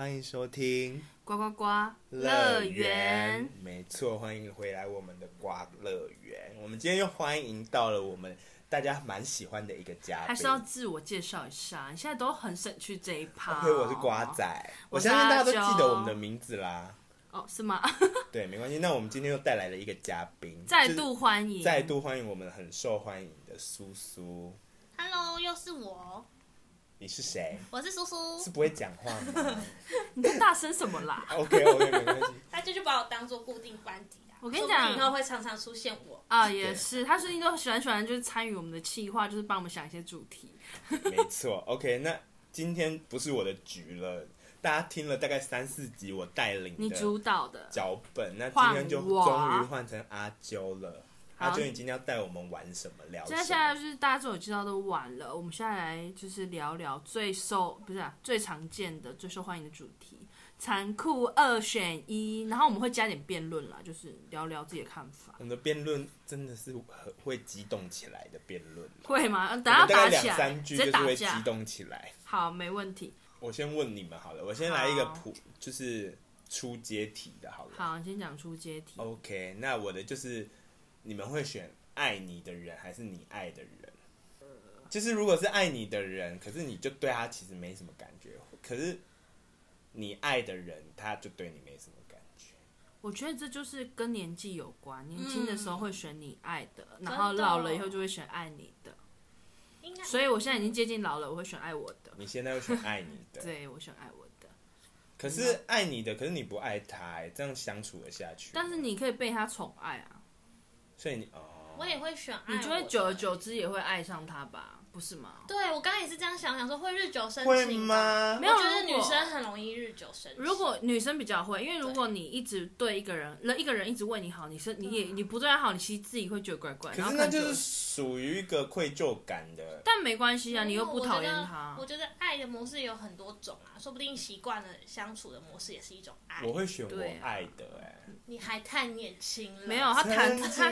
欢迎收听呱呱呱乐园。没错，欢迎回来我们的呱乐园。我们今天又欢迎到了我们大家蛮喜欢的一个嘉宾，还是要自我介绍一下。你现在都很省去这一趴。OK，我是瓜仔，我相信大家都记得我们的名字啦。哦，是吗？对，没关系。那我们今天又带来了一个嘉宾，再度欢迎，再度欢迎我们很受欢迎的苏苏。Hello，又是我。你是谁？我是叔叔。是不会讲话吗？你在大声什么啦？OK OK，没关系。他就就把我当做固定班底啊。我跟你讲，以后会常常出现我啊，也是。他最近都喜欢喜欢，就是参与我们的企划，就是帮我们想一些主题。没错，OK。那今天不是我的局了，大家听了大概三四集我带领你主导的脚本，那今天就终于换成阿啾了。阿娟，你今天要带我们玩什么？聊什么？现在现在就是大家自我介绍都玩了，我们现在来就是聊聊最受不是、啊、最常见的、最受欢迎的主题——残酷二选一。然后我们会加点辩论啦，就是聊聊自己的看法。我们的辩论真的是很会激动起来的辩论，会吗？等下打起来，三句就是会激动起来。好，没问题。我先问你们好了，我先来一个普，就是出阶题的，好了。好，你先讲出阶题。OK，那我的就是。你们会选爱你的人还是你爱的人？就是如果是爱你的人，可是你就对他其实没什么感觉；可是你爱的人，他就对你没什么感觉。我觉得这就是跟年纪有关。年轻的时候会选你爱的，嗯、然后老了以后就会选爱你的。所以我现在已经接近老了，我会选爱我的。你现在会选爱你的？对，我选爱我的。可是爱你的，可是你不爱他，这样相处了下去？但是你可以被他宠爱啊。所以你哦，我也会选爱，你就会久而久之也会爱上他吧？不是吗？对，我刚刚也是这样想，想说会日久生情。会吗？没有，我觉得女生很容易日久生情。如果女生比较会，因为如果你一直对一个人，那一个人一直为你好，你是你也你不对他好，你其实自己会觉得怪怪。可是那就是属于一个愧疚感的。但没关系啊，你又不讨厌他。我觉得爱的模式有很多种啊，说不定习惯了相处的模式也是一种爱。我会选我爱的哎。你还太年轻了。没有，他谈他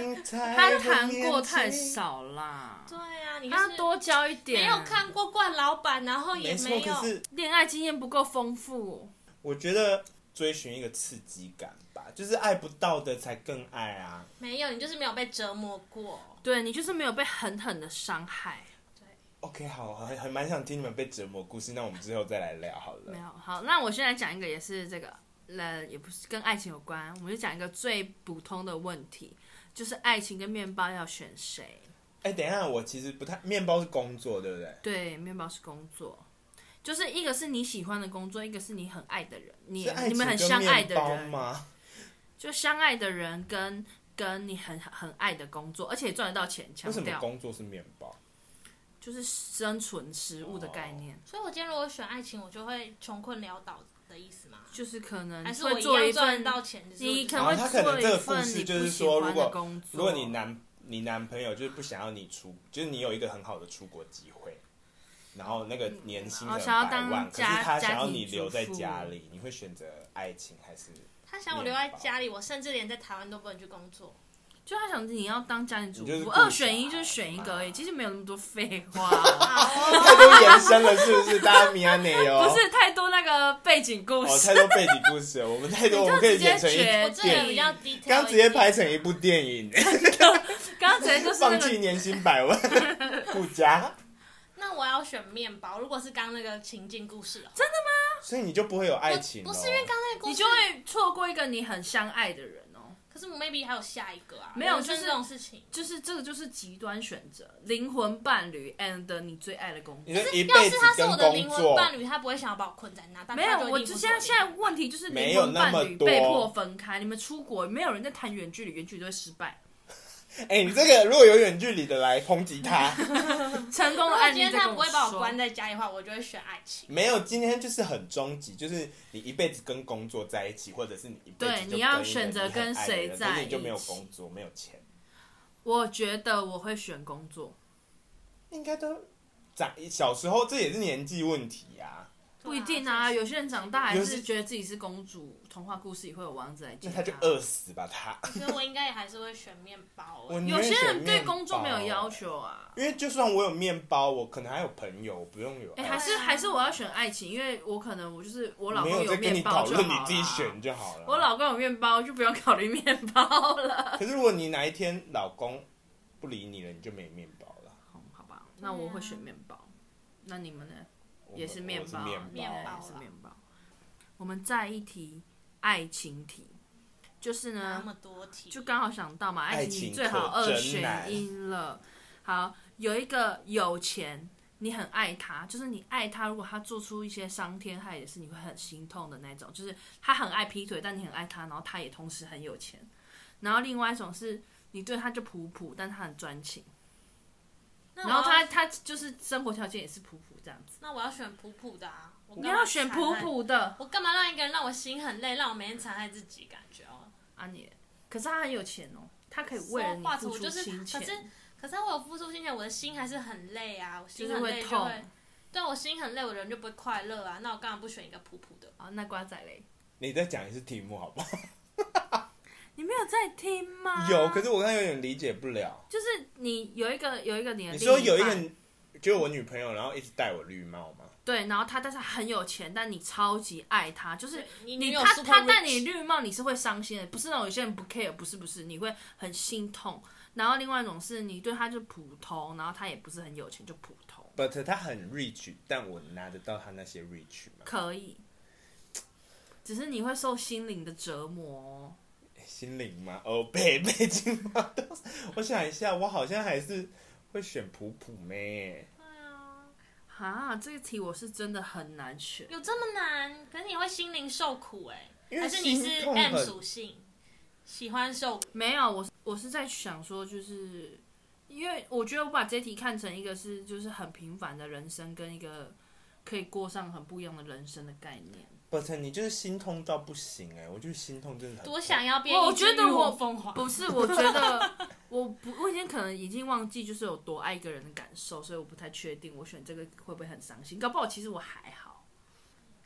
他谈过太少啦。对啊，你他多交一点。没有看过惯老板，然后也没有恋爱经验不够丰富。我觉得追寻一个刺激感吧，就是爱不到的才更爱啊。没有，你就是没有被折磨过。对，你就是没有被狠狠的伤害。对。OK，好，还还蛮想听你们被折磨故事，那我们之后再来聊好了。没有，好，那我先来讲一个，也是这个。呃，也不是跟爱情有关，我们就讲一个最普通的问题，就是爱情跟面包要选谁？哎、欸，等一下，我其实不太，面包是工作，对不对？对，面包是工作，就是一个是你喜欢的工作，一个是你很爱的人，你你们很相爱的人吗？就相爱的人跟跟你很很爱的工作，而且赚得到钱，强调为什么工作是面包？就是生存食物的概念。哦、所以我今天如果选爱情，我就会穷困潦倒。的意思吗？就是可能还是会做一份到钱，你可能会做一份你不喜欢的工作。如果你男你男朋友就是不想要你出，就是你有一个很好的出国机会，然后那个年薪的百万，可是他想要你留在家里，你会选择爱情还是？他想我留在家里，我甚至连在台湾都不能去工作。就他想着你要当家庭主妇，二选一就是选一个而已，其实没有那么多废话，太多延伸了是不是？大家米安内哦，不是太多那个背景故事，太多背景故事，我们太多，我们可以演成一部电影，刚直接拍成一部电影，直接就是放弃年薪百万 不加。那我要选面包，如果是刚那个情境故事，真的吗？所以你就不会有爱情，不是因为刚那个故事，你就会错过一个你很相爱的人哦。可是 maybe 还有下一个啊？没有，就是这种事情，就是这个就是极端选择，灵魂伴侣 and 你最爱的工作。可是要是他是我的灵魂伴侣，他不会想要把我困在那。没有，我就现在现在问题就是灵魂伴侣被迫分开，你们出国，没有人在谈远距离，远距离都会失败。哎、欸，你这个如果有远距离的来抨击他，成功的案例。今天他不会把我关在家里的话，我就会选爱情。没有，今天就是很终极，就是你一辈子跟工作在一起，或者是你一辈子对你要选择跟谁在一起，你就没有工作，没有钱。我觉得我会选工作，应该都长小时候，这也是年纪问题呀、啊。不一定啊，有些人长大还是觉得自己是公主，童话故事里会有王子来接他，那他就饿死吧他。所以我应该也还是会选面包。有些人对工作没有要求啊，因为就算我有面包，我可能还有朋友，我不用有。哎、欸，还是还是我要选爱情，因为我可能我就是我老公有面包就好了。你自己选就好了。我老公有面包，就不用考虑面包了。可是如果你哪一天老公不理你了，你就没面包了。好，好吧，那我会选面包。那你们呢？也是面包，面包是面包。我们再一题爱情题，就是呢，就刚好想到嘛，爱情题最好二选一了。好，有一个有钱，你很爱他，就是你爱他，如果他做出一些伤天害理的事，你会很心痛的那种。就是他很爱劈腿，但你很爱他，然后他也同时很有钱。然后另外一种是你对他就普普，但他很专情。然后他他就是生活条件也是普普这样子。那我要选普普的啊！你要选普普的。我干嘛让一个人让我心很累，让我每天残害自己感觉哦？啊你，可是他很有钱哦，他可以为了你付出金钱。可是可是我有付出金钱，我的心还是很累啊，我心很累就会，会痛。对，我心很累，我人就不会快乐啊。那我干嘛不选一个普普的？啊，那瓜仔嘞？你再讲一次题目好不好？有在听吗？有，可是我刚刚有点理解不了。就是你有一个有一个你的，你说有一个就是我女朋友，然后一直戴我绿帽吗？对，然后她但是很有钱，但你超级爱她，就是你，你她她戴你绿帽，你是会伤心的，不是那种有些人不 care，不是不是，你会很心痛。然后另外一种是你对她就普通，然后她也不是很有钱，就普通。But 她很 rich，但我拿得到她那些 rich 吗？可以，只是你会受心灵的折磨。心灵吗？哦，北北京吗？我想一下，我好像还是会选普普妹。对啊，哈，这个题我是真的很难选。有这么难？可是你会心灵受苦哎？还是你是 M 属性，喜欢受苦？没有，我我是在想说，就是因为我觉得我把这题看成一个是就是很平凡的人生，跟一个可以过上很不一样的人生的概念。不是你就是心痛到不行哎、欸！我就是心痛真的很。多想要变我觉得我疯狂 不是，我觉得我不，我已经可能已经忘记就是有多爱一个人的感受，所以我不太确定我选这个会不会很伤心。搞不好其实我还好。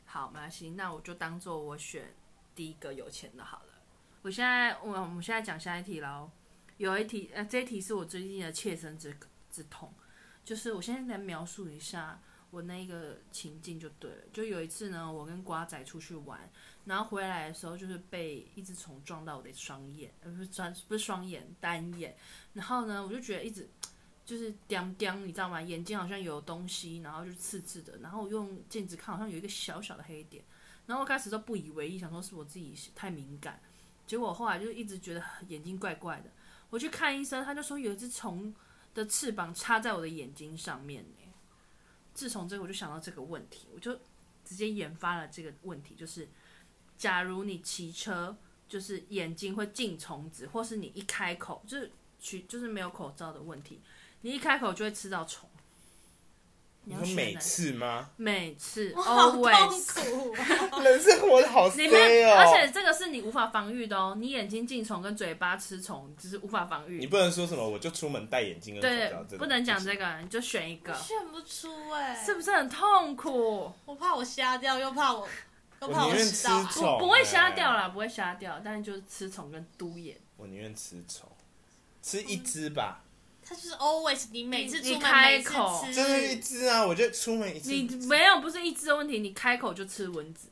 好，没关系，那我就当做我选第一个有钱的好了。我现在我我们现在讲下一题喽。有一题呃，这一题是我最近的切身之之痛，就是我现在来描述一下。我那一个情境就对了，就有一次呢，我跟瓜仔出去玩，然后回来的时候就是被一只虫撞到我的双眼，呃，不是双不是双眼单眼，然后呢，我就觉得一直就是叮叮，你知道吗？眼睛好像有东西，然后就刺刺的，然后我用镜子看，好像有一个小小的黑点，然后我开始都不以为意，想说是我自己太敏感，结果后来就一直觉得眼睛怪怪的，我去看医生，他就说有一只虫的翅膀插在我的眼睛上面。自从这个，我就想到这个问题，我就直接研发了这个问题，就是假如你骑车，就是眼睛会进虫子，或是你一开口就是取就是没有口罩的问题，你一开口就会吃到虫。你说每次吗？每次，always。人生活的好衰哦。而且这个是你无法防御的哦，你眼睛进虫跟嘴巴吃虫，就是无法防御。你不能说什么，我就出门戴眼镜。对，不能讲这个，你就选一个。选不出哎，是不是很痛苦？我怕我瞎掉，又怕我，又怕我吃到。不不会瞎掉啦，不会瞎掉，但是就是吃虫跟嘟眼。我宁愿吃虫，吃一只吧。它就是 always，你每次出门开口就是一只啊！我觉得出门一次。你没有不是一只的问题，你开口就吃蚊子。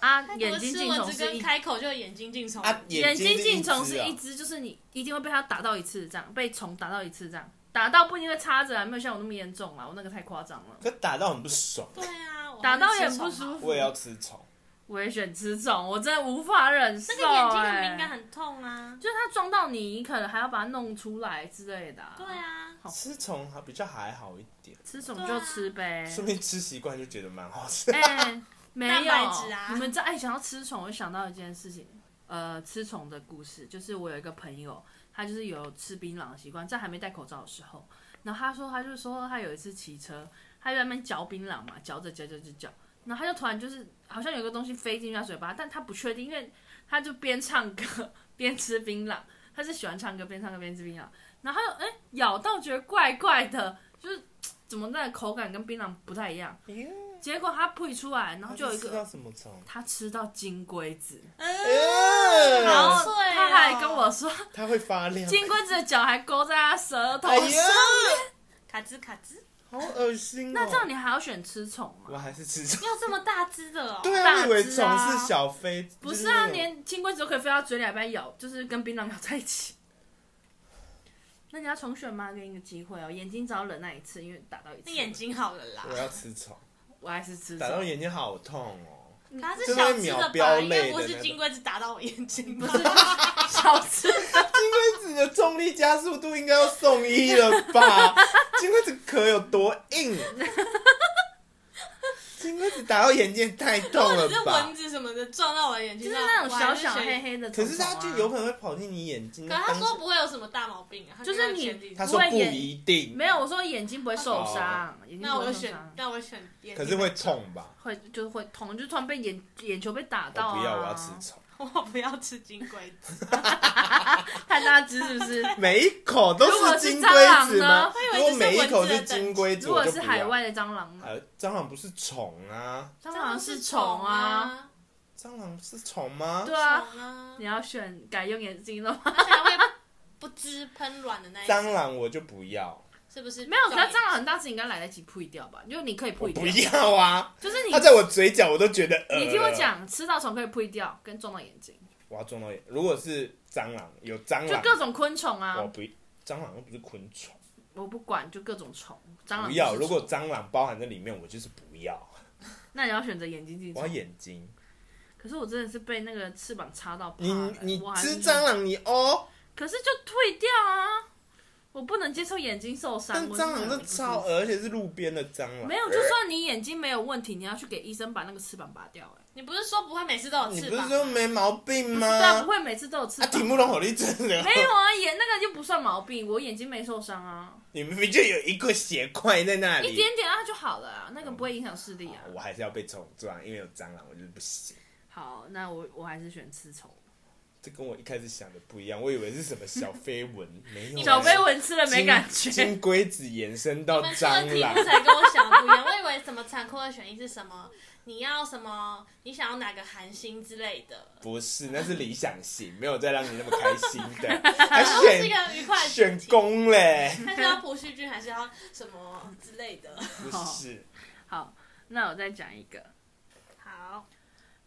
啊，眼睛进虫是一开口就眼睛进虫。啊，眼睛进虫是一只，就是你一定会被它打到一次，这样被虫打到一次，这样打到不一定会插着啊，没有像我那么严重啊，我那个太夸张了。可打到很不爽。对啊，打到也不舒服。我也要吃虫。我也选吃虫，我真的无法忍受、欸。那个眼睛很敏感，很痛啊！就是它撞到你，你可能还要把它弄出来之类的、啊。对啊，吃虫还比较还好一点。吃虫就吃呗，顺便吃习惯就觉得蛮好吃。哎、欸，没有，啊、你们在爱想要吃虫，我就想到一件事情，呃，吃虫的故事，就是我有一个朋友，他就是有吃槟榔的习惯，在还没戴口罩的时候，然后他说，他就说他有一次骑车，他就在那边嚼槟榔嘛，嚼着嚼着就嚼。然后他就突然就是好像有个东西飞进他嘴巴，但他不确定，因为他就边唱歌边吃槟榔，他是喜欢唱歌边唱歌边吃槟榔。然后哎咬到觉得怪怪的，就是 怎么那个口感跟槟榔不太一样。结果他吐出来，然后就有一个，吃到什么虫？它吃到金龟子，嗯，然后他还跟我说，他会发亮，金龟子的脚还勾在他舌头上面，卡兹卡兹，好恶心哦。那这样你还要选吃虫吗？我还是吃虫，要这么大只的哦？对啊，我以为虫是小飞，不是啊，连金龟子都可以飞到嘴里边咬，就是跟槟榔咬在一起。那你要重选吗？给你个机会哦，眼睛只要忍耐一次，因为打到一次。那眼睛好了啦。我要吃虫，我还是吃。打到眼睛好痛哦。它是小只的吧？应该不是金龟子打到我眼睛，不是小只。金龟子的重力加速度应该要送医了吧？金龟子壳有多硬？金龟子打到眼睛太痛了吧？是蚊子什么的撞到我的眼睛，就是那种小小黑黑的。可是它就有可能会跑进你眼睛。可他说不会有什么大毛病啊，就是你他说不一定。没有，我说眼睛不会受伤。那我选，那我选。可是会痛吧？会，就是会痛，就突然被眼眼球被打到。不要，我要吃虫。我不要吃金龟子，太 大只是不是？每一口都是金龟子吗？如果每一口是金龟子，如果是海外的蟑螂呢？蟑螂不是虫啊，蟑螂是虫啊，蟑螂是虫吗？对啊，你要选改用眼睛了吗？不知喷卵的那一。蟑螂我就不要。是不是没有？可是蟑螂很大只，应该来得及扑掉吧？就你可以扑掉。不要啊！就是你，它在我嘴角，我都觉得。你听我讲，吃到虫可以扑掉，跟撞到眼睛。我要撞到眼。如果是蟑螂，有蟑螂，就各种昆虫啊。我不，蟑螂又不是昆虫。我不管，就各种虫。蟑螂不要。如果蟑螂包含在里面，我就是不要。那你要选择眼睛进。我要眼睛。可是我真的是被那个翅膀插到。你你吃蟑螂你哦。可是就退掉啊。我不能接受眼睛受伤。但蟑螂是超恶，而且是路边的蟑螂。没有，就算你眼睛没有问题，你要去给医生把那个翅膀拔掉。哎，你不是说不会每次都有翅膀？你不是说没毛病吗？对啊，不会每次都有翅膀。啊，题目都好励志的。没有啊，眼那个就不算毛病，我眼睛没受伤啊。你明明就有一个血块在那里，一点点啊就好了啊，那个不会影响视力啊。我还是要被虫撞，因为有蟑螂，我就是不行。好，那我我还是选吃虫。这跟我一开始想的不一样，我以为是什么小飞蚊，没有。小飞蚊吃了没感觉。金龟子延伸到蟑螂。才跟我想的不一样，我以为什么残酷的选一是什么？你要什么？你想要哪个韩星之类的？不是，那是理想型，没有再让你那么开心的。还选是一个愉快选攻嘞？还是要朴叙俊，还是要什么之类的？不是。好，那我再讲一个。好，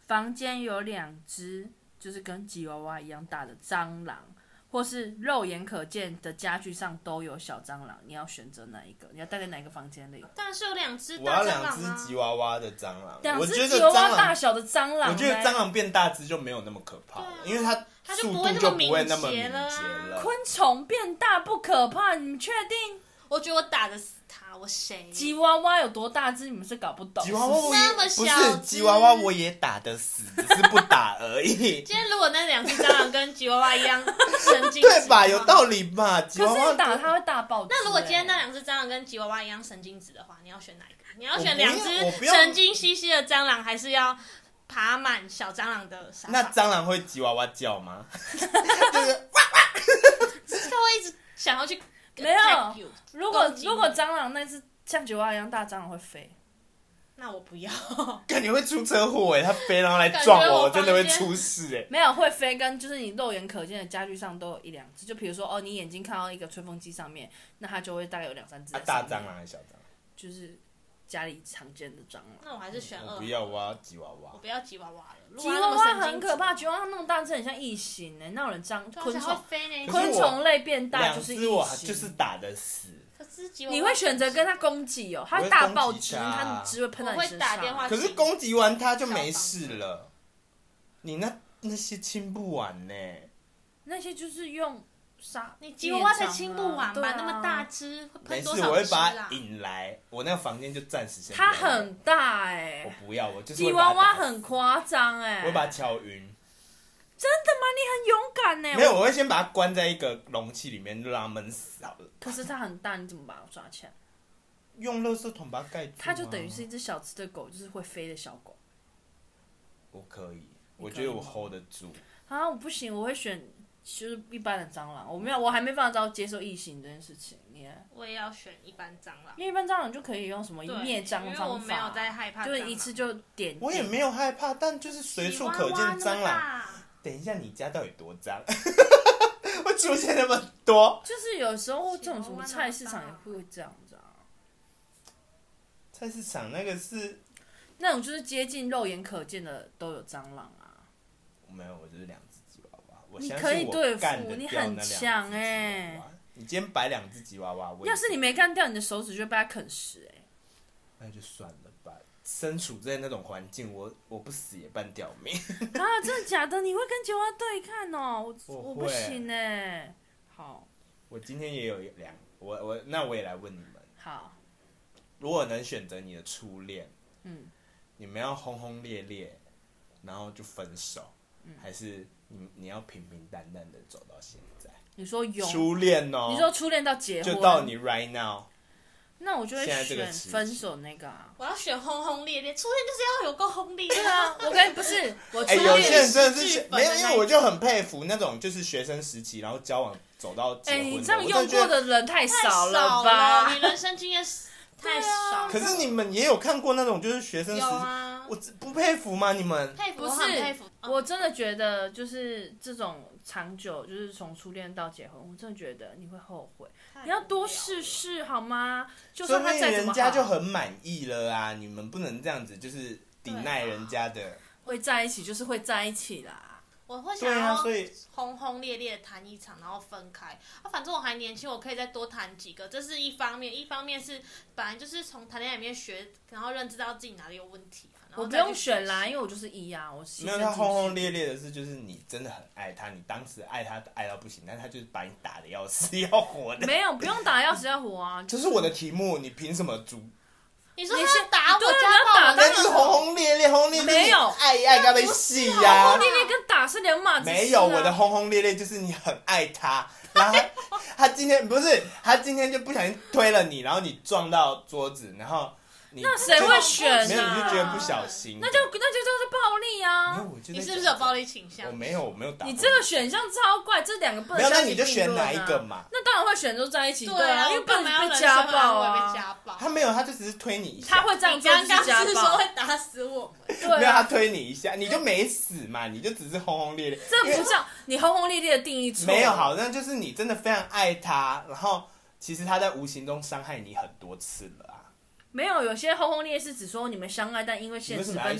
房间有两只。就是跟吉娃娃一样大的蟑螂，或是肉眼可见的家具上都有小蟑螂，你要选择哪一个？你要待在哪个房间里？当然是有两只，我要两只吉娃娃的蟑螂。两只吉娃娃大小的蟑螂，我觉得蟑螂变大只就没有那么可怕了，因为它速度就不会那么敏捷了。昆虫变大不可怕，你们确定？我觉得我打得死他，我谁？吉娃娃有多大只？你们是搞不懂。吉娃娃那么小，不是吉娃娃我也打得死，只是不打而已。今天如果那两只蟑螂跟吉娃娃一样神经 质，对吧？有道理吧？吉娃娃打它会大爆。那如果今天那两只蟑螂跟吉娃娃一样神经质的话，你要选哪一个？你要选两只神经兮兮的蟑螂，还是要爬满小蟑螂的沙？那蟑螂会吉娃娃叫吗？就是哇哇，它 会一直想要去。没有，如果如果蟑螂那只像吉娃娃一样大蟑螂会飞，那我不要。感觉会出车祸哎，它飞然后来撞我，我真的会出事哎。没有会飞，跟就是你肉眼可见的家具上都有一两只，就比如说哦，你眼睛看到一个吹风机上面，那它就会大概有两三只。大蟑螂还是小蟑螂？就是家里常见的蟑螂。那我还是选二。我不要，挖吉娃娃。我不要吉娃娃了。吉娃娃很可怕，吉娃娃那么大只，很像异形哎，那有人蟑昆虫昆虫类变大就是异形，就是打的死。可是你会选择跟他攻击哦，他大爆汁，他的汁会喷到你身上。可是攻击完他就没事了，你那那些清不完呢？那些就是用杀你吉娃娃才清不完吧？那么大只，没事，我会把它引来，我那个房间就暂时先。它很大哎，我不要，我就是吉娃娃很夸张哎，我会把它敲晕。真的吗？你很勇敢呢。没有，我会先把它关在一个容器里面，就让它闷死好了。可是它很大，你怎么把它抓起来？用垃圾桶把它盖住。它就等于是一只小只的狗，就是会飞的小狗。我可以，我觉得我 hold 得住。啊，我不行，我会选就是一般的蟑螂，我没有，我还没办法到接受异形这件事情。你也，我也要选一般蟑螂，因为一般蟑螂就可以用什么灭蟑方法，我没有在害怕，就是一次就点。我也没有害怕，但就是随处可见蟑螂。等一下，你家到底多脏？会出现那么多？就是有时候这种什么菜市场也会这样子啊。菜市场那个是那种就是接近肉眼可见的都有蟑螂啊。没有，我就是两。我你可以对付，你很强哎、欸。你今天摆两只吉娃娃，要是你没干掉，你的手指就会被它啃食哎、欸。那就算了吧。身处在那种环境，我我不死也半条命。啊，真的假的？你会跟吉娃娃对看哦？我我，我不行哎。好，我今天也有两，我我那我也来问你们。好，如果能选择你的初恋，嗯，你们要轰轰烈烈，然后就分手，嗯、还是你你要平平淡淡的走到现在？你说有初恋哦？你说初恋到结婚就到你 right now。那我就会选分手那个啊！我要选轰轰烈烈，初恋就是要有够轰烈。对啊，我跟不是我初恋。有些人真的是没有，因为我就很佩服那种就是学生时期，然后交往走到结婚。哎，你这样用过的人太少了吧？你人生经验太少。可是你们也有看过那种就是学生时期，我不佩服吗？你们佩服，不是佩服。我真的觉得就是这种。长久就是从初恋到结婚，我真的觉得你会后悔。你要多试试好吗？就算他再怎么，人家就很满意了啊！你们不能这样子，就是抵赖人家的。会在一起就是会在一起啦。我会想要轰轰烈烈的谈一场，然后分开。啊，反正我还年轻，我可以再多谈几个。这是一方面，一方面是本来就是从谈恋爱里面学，然后认知到自己哪里有问题。我不用选啦，因为我就是一啊，我没有他轰轰烈烈的是，就是你真的很爱他，你当时爱他爱到不行，但是他就是把你打的要死要活的。没有，不用打要死要活啊。这是我的题目，你凭什么主？你说他打我家暴，那是轰轰烈烈，轰轰烈烈没有爱爱该被戏呀。轰轰烈烈跟打是两码子。没有，我的轰轰烈烈就是你很爱他，然后他 今天不是他今天就不小心推了你，然后你撞到桌子，然后。那谁会选呢？没有，你就觉得不小心。那就那就就是暴力啊！你是不是有暴力倾向？我没有，我没有打。你这个选项超怪，这两个不能。没有，那你就选哪一个嘛？那当然会选择在一起。对啊，因为不能被家暴啊。他没有，他就只是推你一下。他会这样做，刚刚是说会打死我们。对，没有他推你一下，你就没死嘛？你就只是轰轰烈烈。这不叫你轰轰烈烈的定义错。没有，好像就是你真的非常爱他，然后其实他在无形中伤害你很多次了。没有，有些轰轰烈烈是指说你们相爱，但因为现实分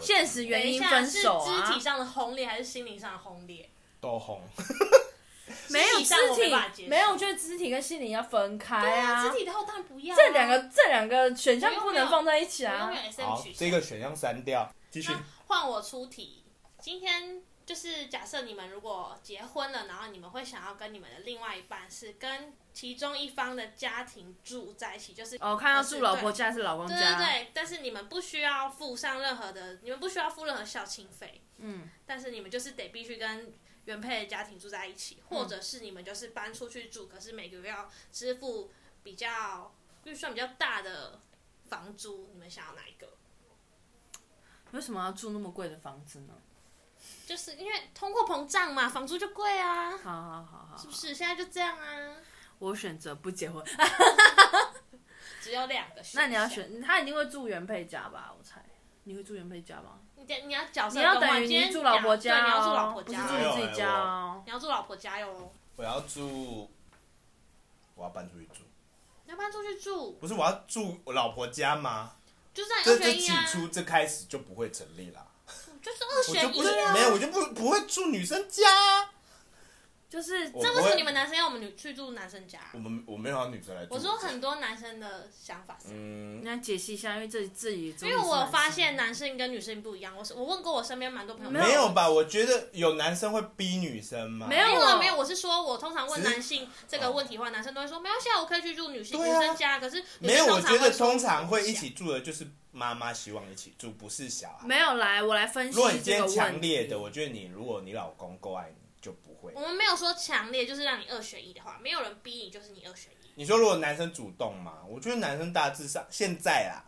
现实原因分手啊。是肢体上的轰烈还是心灵上的轰烈？都轰。没有肢体，没有，我觉得肢体跟心灵要分开啊。肢体的话当然不要。这两个这两个选项不能放在一起啊。好，这个选项删掉，继续。换我出题，今天。就是假设你们如果结婚了，然后你们会想要跟你们的另外一半是跟其中一方的家庭住在一起，就是哦，看到住老婆家是老公家，对对对，但是你们不需要付上任何的，你们不需要付任何孝亲费，嗯，但是你们就是得必须跟原配的家庭住在一起，或者是你们就是搬出去住，可是每个月要支付比较预算比较大的房租，你们想要哪一个？为什么要住那么贵的房子呢？就是因为通货膨胀嘛，房租就贵啊。好好好好，是不是？现在就这样啊。我选择不结婚。只有两个选。那你要选，他一定会住原配家吧？我猜。你会住原配家吗？你你要角色，你要等于你住老婆家，你要住老婆家，不是住自己家哦。你要住老婆家哟。我要住，我要搬出去住。你要搬出去住？不是，我要住我老婆家吗？就是这这起初这开始就不会成立了。就是二选一啊！没有，我就不不会住女生家啊。就是，这不是你们男生要我们女去住男生家？我们我没有让女生来住。我说很多男生的想法是，嗯，那解析一下，因为这自己，因为我发现男生跟女生不一样。我是我问过我身边蛮多朋友，没有吧？我觉得有男生会逼女生吗？没有啊，没有。我是说，我通常问男性这个问题的话，男生都会说没关系，我可以去住女性女生家。可是没有，我觉得通常会一起住的就是妈妈希望一起住，不是小孩。没有，来我来分析。如果你今天强烈的，我觉得你如果你老公够爱你。就不会。我们没有说强烈，就是让你二选一的话，没有人逼你，就是你二选一。你说如果男生主动嘛，我觉得男生大致上现在啊，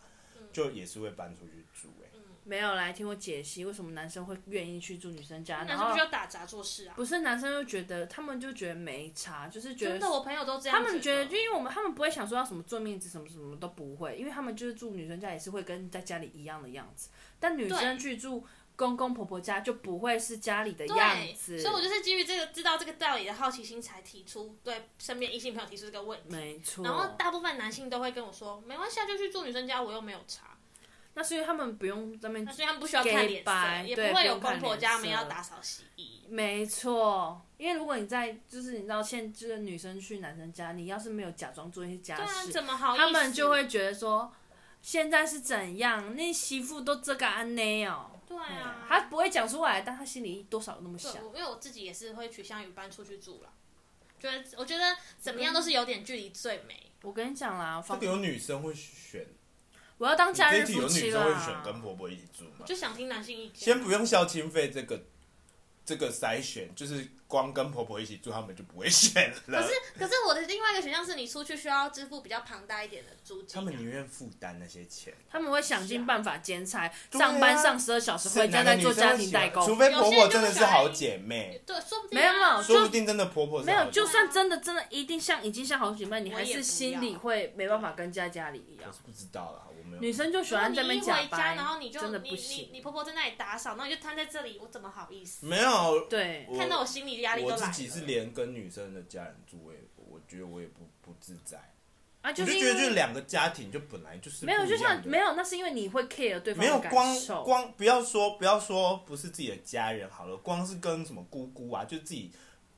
就也是会搬出去住哎、没有来听我解析为什么男生会愿意去住女生家，男生不就打杂做事啊？不是，男生就觉得他们就觉得没差，就是觉得真的，我朋友都这样。他们觉得，就因为我们他们不会想说要什么做面子，什么什么都不会，因为他们就是住女生家也是会跟在家里一样的样子。但女生去住公公婆婆家就不会是家里的样子。所以我就是基于这个知道这个道理的好奇心才提出对身边异性朋友提出这个问题。没错。然后大部分男性都会跟我说，没关系，就去住女生家，我又没有查。那是因为他们不用在那边，所以他们不需要看脸色，也不会有公婆家们要打扫洗衣。没错，因为如果你在，就是你知道，现在就是女生去男生家，你要是没有假装做一些家事，怎么好？他们就会觉得说，现在是怎样？那媳妇都这个安内哦。对啊，他不会讲出来，但他心里多少有那么想。因为我自己也是会取向于搬出去住了，觉得我觉得怎么样都是有点距离最美。我跟你讲啦，这个有女生会选。我要当假日夫妻了。有女生会选跟婆婆一起住吗？就想听男性意见。先不用孝亲费这个这个筛选，就是。光跟婆婆一起住，他们就不会选了。可是，可是我的另外一个选项是你出去需要支付比较庞大一点的租金，啊。他们宁愿负担那些钱，他们会想尽办法兼差，啊，上班上十二小时，回家再做家庭代工。除非婆婆真的是好姐妹，对，说不定，啊、没有没有，说不定真的婆婆是没有，就算真的真的一定像已经像好姐妹，你还是心里会没办法跟家家里一样。我是不知道啦，我没有。女生就喜欢在那边假掰，然后你就真的不行。你你，你婆婆在那里打扫，然后你就瘫在这里，我怎么好意思？没有，对，看到我心里压力都来了。连跟女生的家人住，我也我觉得我也不不自在啊，就，就觉得就是两个家庭就本来就是没有，就像没有，那是因为你会 care 对方的感受。没有光光不要说不要说不是自己的家人好了，光是跟什么姑姑啊，就自己。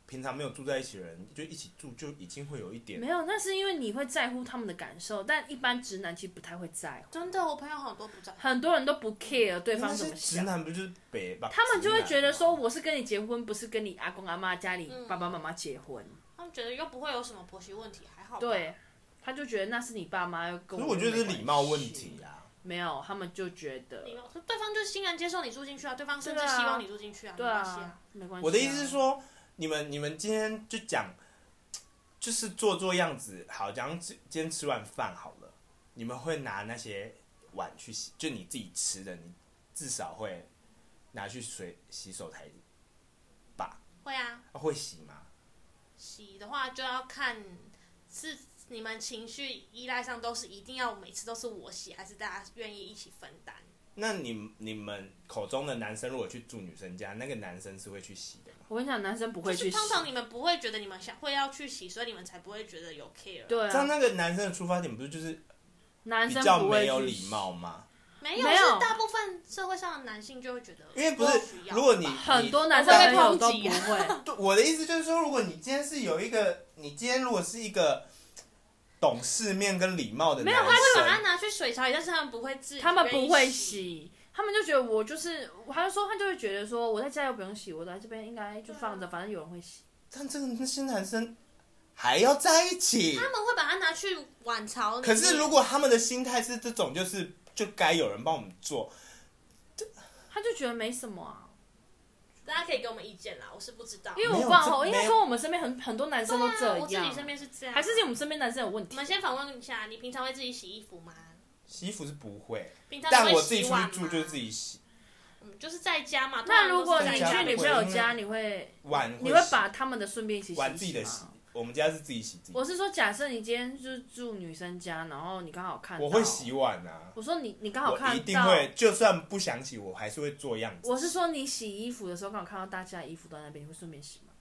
平常没有住在一起的人，就一起住就已经会有一点。没有，那是因为你会在乎他们的感受，但一般直男其实不太会在乎。真的，我朋友好多不在乎。很多人都不 care 对方怎么想。直男不就是北吧？他们就会觉得说，我是跟你结婚，不是跟你阿公阿妈家里爸爸妈妈结婚。嗯。他们觉得又不会有什么婆媳问题，还好。对，他就觉得那是你爸妈要跟我。所以我觉得是礼貌问题啊。没有，他们就觉得。对方就欣然接受你住进去啊，对方甚至希望你住进去啊，对啊，没关系啊。我的意思是说。你们你们今天就讲，就是做做样子，好，假如今天吃完饭好了，你们会拿那些碗去洗，就你自己吃的，你至少会拿去水洗手台吧？会啊。会洗吗？洗的话就要看是你们情绪依赖上都是一定要每次都是我洗，还是大家愿意一起分担？那你你们口中的男生如果去住女生家，那个男生是会去洗？我跟你讲，男生不会去洗。通常你们不会觉得你们想会要去洗，所以你们才不会觉得有 care。对啊。像那个男生的出发点不是就是男生比较没有礼貌吗？没有，是大部分社会上的男性就会觉得，因为不是如果你很多男生朋友都不会。对，我的意思就是说，如果你今天是有一个，你今天如果是一个。懂世面跟礼貌的男生，没有，他会把它拿去水槽里，但是他们不会自，他们不会洗，他们就觉得我就是，他就说他就会觉得说我在家又不用洗，我在这边应该就放着，反正有人会洗。但这个那些男生还要在一起，他们会把它拿去碗槽里。可是如果他们的心态是这种，就是就该有人帮我们做，他就觉得没什么啊。大家可以给我们意见啦，我是不知道，因为我不知道，应该说我们身边很很多男生都这样，啊、我自己身边是这样，还是我们身边男生有问题？我们先访问一下，你平常会自己洗衣服吗？洗衣服是不会，平常但我自己出去住就是自己洗。嗯，就是在家嘛。那如果你去女朋友家，你会碗，你会把他们的顺便一起洗碗自己的洗。我们家是自己洗自己。我是说，假设你今天就是住女生家，然后你刚好看到，我会洗碗啊。我说你，你刚好看到，一定会，就算不想洗，我还是会做样子。我是说，你洗衣服的时候刚好看到大家的衣服都在那边，你会顺便洗吗？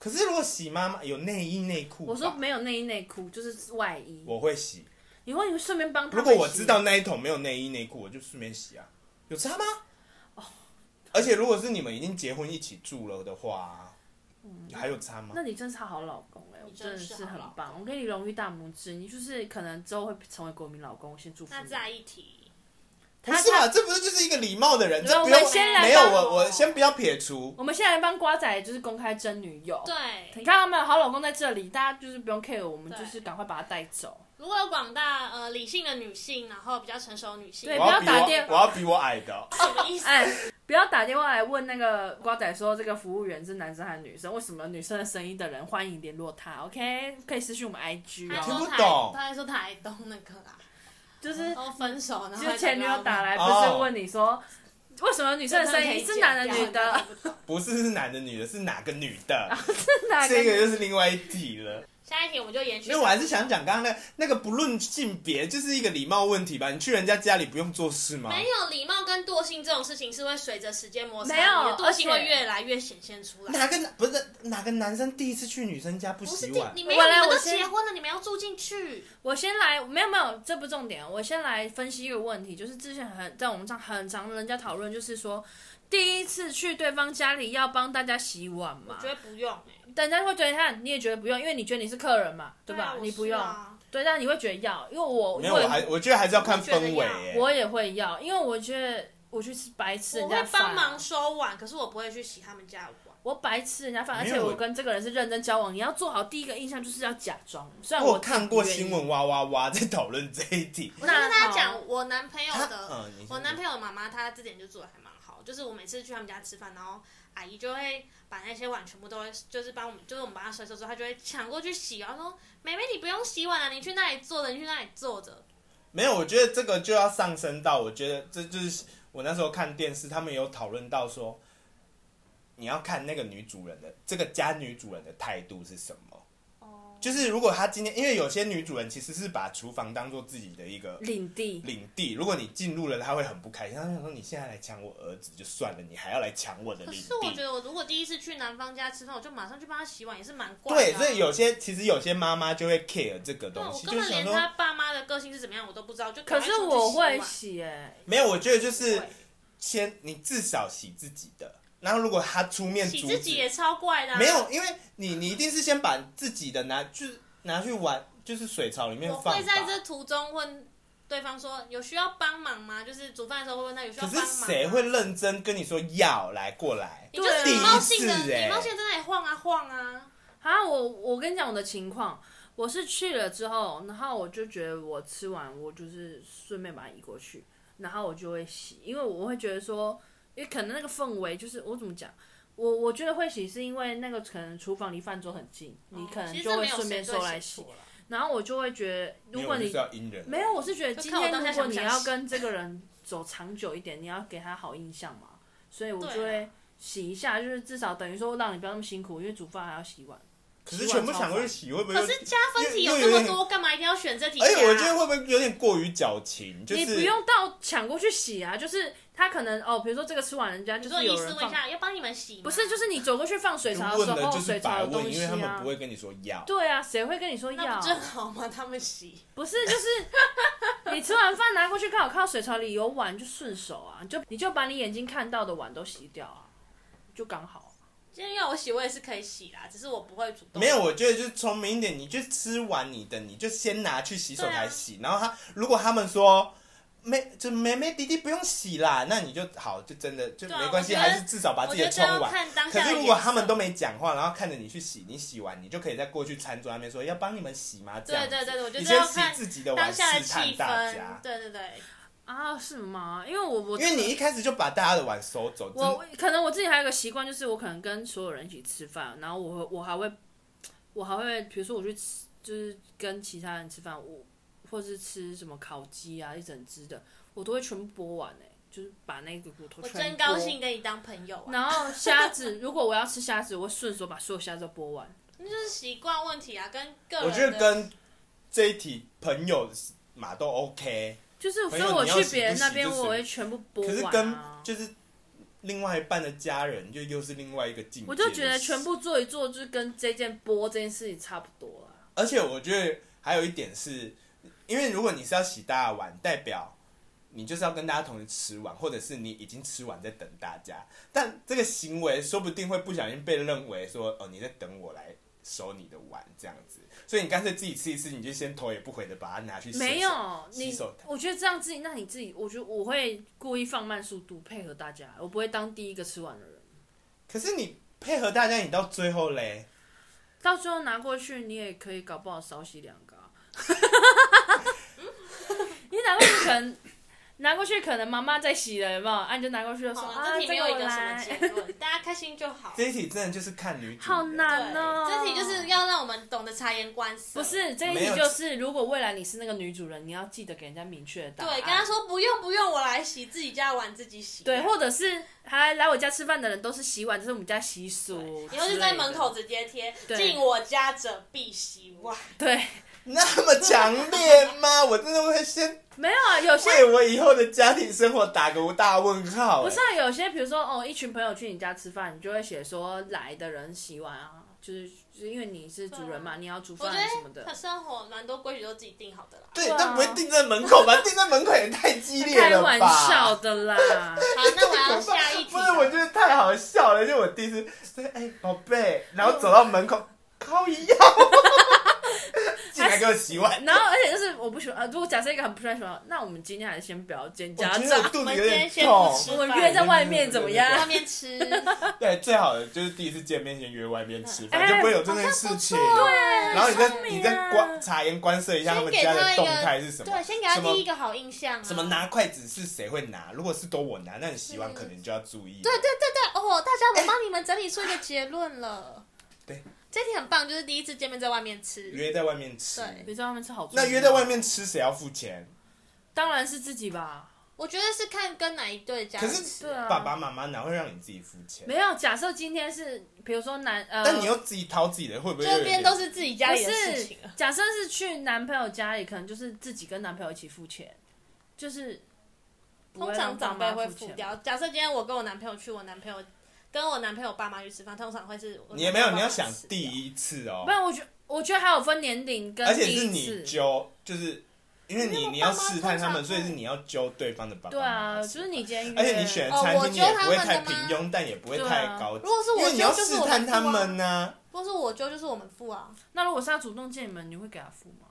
可是如果洗妈妈有内衣内裤，我说没有内衣内裤，就是外衣，我会洗。你会你会顺便帮他？如果我知道那一桶没有内衣内裤，我就顺便洗啊。有差吗？哦，而且如果是你们已经结婚一起住了的话，嗯，还有差吗？那你真是好老公哎，我。真的是很棒，我给你荣誉大拇指。你就是可能之后会成为国民老公，我先祝福你。那再一提，不是嘛？这不是就是一个礼貌的人？这不用先来没有我，我先不要撇除。我们现在来帮瓜仔就是公开真女友。对，你看到没有？好老公在这里，大家就是不用 care，我们就是赶快把他带走。如果有广大呃理性的女性，然后比较成熟的女性，对，不要打电话，我要比我矮的。什么意思？哎，不要打电话来问那个瓜仔说这个服务员是男生还是女生？为什么女生的声音的人欢迎联络他？OK，可以私讯我们 IG。听不懂。他还说台东那个啊。就是分手，然后就前女友打来，不是问你说，为什么女生的声音是男的女的？不是，是男的女的，是哪个女的？是哪个？这个又是另外一题了。下一题我们就延续。因为我还是想讲刚刚那那个不论性别，就是一个礼貌问题吧。你去人家家里不用做事吗？没有礼貌跟惰性这种事情是会随着时间摩擦，没有惰性会越来越显现出来。哪个不是哪个男生第一次去女生家不洗碗？你没有，你们都结婚了，你们要住进去。我先来，没有没有，这不重点。我先来分析一个问题，就是之前很在我们上很常人家讨论，就是说第一次去对方家里要帮大家洗碗吗？我觉得不用。人家会觉得，他你也觉得不用，因为你觉得你是客人嘛，对吧？你不用，啊、对，但你会觉得要，因为我没有，我还我觉得还是要看氛围。我也会要，因为我觉得我去吃白吃人家饭，我会帮忙收碗，可是我不会去洗他们家的碗。我白吃人家饭，而且我跟这个人是认真交往，你要做好第一个印象，就是要假装。虽然我看过新闻，哇哇哇在讨论这一题。我跟大家讲，我男朋友的，嗯、我男朋友的妈妈，她这点就做的还蛮好，就是我每次去他们家吃饭，然后。阿姨就会把那些碗全部都会，就是帮我们，就是我们帮她收拾之后，她就会抢过去洗。然后说：“妹妹，你不用洗碗了，你去那里坐着，你去那里坐着。”没有，我觉得这个就要上升到，我觉得这就是我那时候看电视，他们有讨论到说，你要看那个女主人的这个家女主人的态度是什么。就是如果他今天，因为有些女主人其实是把厨房当做自己的一个领地，领地。如果你进入了，他会很不开心。他想说：“你现在来抢我儿子就算了，你还要来抢我的领地。”可是我觉得，我如果第一次去男方家吃饭，我就马上去帮他洗碗，也是蛮怪的。对，所以有些其实有些妈妈就会 care 这个东西。我根本连他爸妈的个性是怎么样我都不知道，就可是我会洗哎，没有，我觉得就是先你至少洗自己的。然后如果他出面洗自己也超怪的，没有，因为你你一定是先把自己的拿去。拿去玩，就是水槽里面放。我会在这途中问对方说：“有需要帮忙吗？”就是煮饭的时候会问他有需要帮忙吗？可是谁会认真跟你说要来过来？你就是礼貌性的，礼貌性在那里晃啊晃啊。啊，我我跟你讲我的情况，我是去了之后，然后我就觉得我吃完，我就是顺便把它移过去，然后我就会洗，因为我会觉得说，因为可能那个氛围就是我怎么讲。我我觉得会洗是因为那个可能厨房离饭桌很近，哦、你可能就会顺便收来洗。然后我就会觉得，如果你没有，我是觉得今天如果你要跟这个人走长久一点，你要给他好印象嘛，所以我就会洗一下，就是至少等于说让你不要那么辛苦，因为煮饭还要洗碗。可是全部抢过去洗会不会？可是加分题有这么多，干嘛一定要选这题？而且我觉得会不会有点过于矫情？就是你不用到抢过去洗啊，就是。他可能哦，比如说这个吃完，人家就是有人放，要帮你们洗。不是，就是你走过去放水槽的时候，水槽的东西啊。因为他们不会跟你说要。对啊，谁会跟你说要？那不正好吗？他们洗。不是，就是 你吃完饭拿过去，刚好看到水槽里有碗，就顺手啊，就你就把你眼睛看到的碗都洗掉啊，就刚好。今天要我洗，我也是可以洗啦，只是我不会主动。没有，我觉得就是聪明一点，你就吃完你的，你就先拿去洗手台洗，啊、然后他如果他们说。妹就妹妹弟弟不用洗啦，那你就好，就真的就没关系，还是至少把自己的冲完。可是如果他们都没讲话，然后看着你去洗，你洗完你就可以再过去餐桌那边说要帮你们洗吗？这样子。对对对，我觉得你先洗自己的碗，试探大家。对对对。啊，是吗？因为我我因为你一开始就把大家的碗收走。我可能我自己还有个习惯，就是我可能跟所有人一起吃饭，然后我我还会我还会，比如说我去吃，就是跟其他人吃饭，我。或是吃什么烤鸡啊，一整只的，我都会全部剥完哎、欸，就是把那个骨头。我真高兴跟你当朋友、啊。然后虾子，如果我要吃虾子，我会顺手把所有虾子都剥完。那就是习惯问题啊，跟个人。我觉得跟这一题朋友嘛都 OK。就是所以我去别人那边，我会全部播完、啊。可是跟就是另外一半的家人，就又是另外一个境界。我就觉得全部做一做，就是跟这件播这件事情差不多了。而且我觉得还有一点是。因为如果你是要洗大家碗，代表你就是要跟大家同时吃完，或者是你已经吃完在等大家。但这个行为说不定会不小心被认为说，哦，你在等我来收你的碗这样子。所以你干脆自己吃一次，你就先头也不回的把它拿去洗手。没有，你我觉得这样自己，那你自己，我觉得我会故意放慢速度配合大家，我不会当第一个吃完的人。可是你配合大家，你到最后嘞，到最后拿过去，你也可以搞不好少洗两个。你哪会可能？拿过去可能妈妈在洗了，有没有？啊，你就拿过去就说啊，这题没有一个什么结论，大家开心就好。这一题真的就是看女主。好难哦。这题就是要让我们懂得察言观色。不是，这一题就是如果未来你是那个女主人，你要记得给人家明确的答案。对，跟他说不用不用，我来洗，自己家碗自己洗。对，或者是还来我家吃饭的人都是洗碗，这是我们家习俗。以后就在门口直接贴，进我家者必洗碗。对。那么强烈吗？我真的会先没有啊，有些为我以后的家庭生活打个大问号。不是啊，有些比如说哦，一群朋友去你家吃饭，你就会写说来的人洗碗啊，就是就是因为你是主人嘛，你要煮饭什么的。他生活蛮多规矩都自己定好的啦。对，但不会定在门口吧？定在门口也太激烈了吧？开玩笑的啦。好，那我要下一题。不是，我觉得太好笑了，就我第一次说哎宝贝，然后走到门口，靠一样。给我洗碗，然后而且就是我不喜欢，呃，如果假设一个很不喜欢洗碗，那我们今天还是先不要见家长，我们今天先不吃，我们约在外面怎么样？外面吃。对，最好的就是第一次见面先约外面吃饭，就不会有这件事情。对，然后你再你再观察言观色一下他们家的动态是什么？对，先给他第一个好印象。什么拿筷子是谁会拿？如果是都我拿，那你洗碗可能就要注意。对对对对，哦，大家我帮你们整理出一个结论了。对。这题很棒，就是第一次见面在外面吃，约在外面吃，对，约在外面吃好。那约在外面吃谁要付钱？当然是自己吧。我觉得是看跟哪一对家。可是爸爸妈妈哪会让你自己付钱？没有，假设今天是，比如说男呃，但你又自己掏自己的，会不会？这边都是自己家里的事情。假设是去男朋友家里，可能就是自己跟男朋友一起付钱，就是通常长辈会付掉。假设今天我跟我男朋友去，我男朋友。跟我男朋友爸妈去吃饭，通常会是我。你也没有，你要想第一次哦。没有，我觉我觉得还有分年龄跟。而且是你揪，就是因为你你要试探他们，所以是你要揪对方的爸爸。对啊，就是你今天。而且你选的餐厅也不会太平庸，但也不会太高级。如果是我揪，就是试探他们呢。如果是我揪，就是我们付啊。那如果是他主动见你们，你会给他付吗？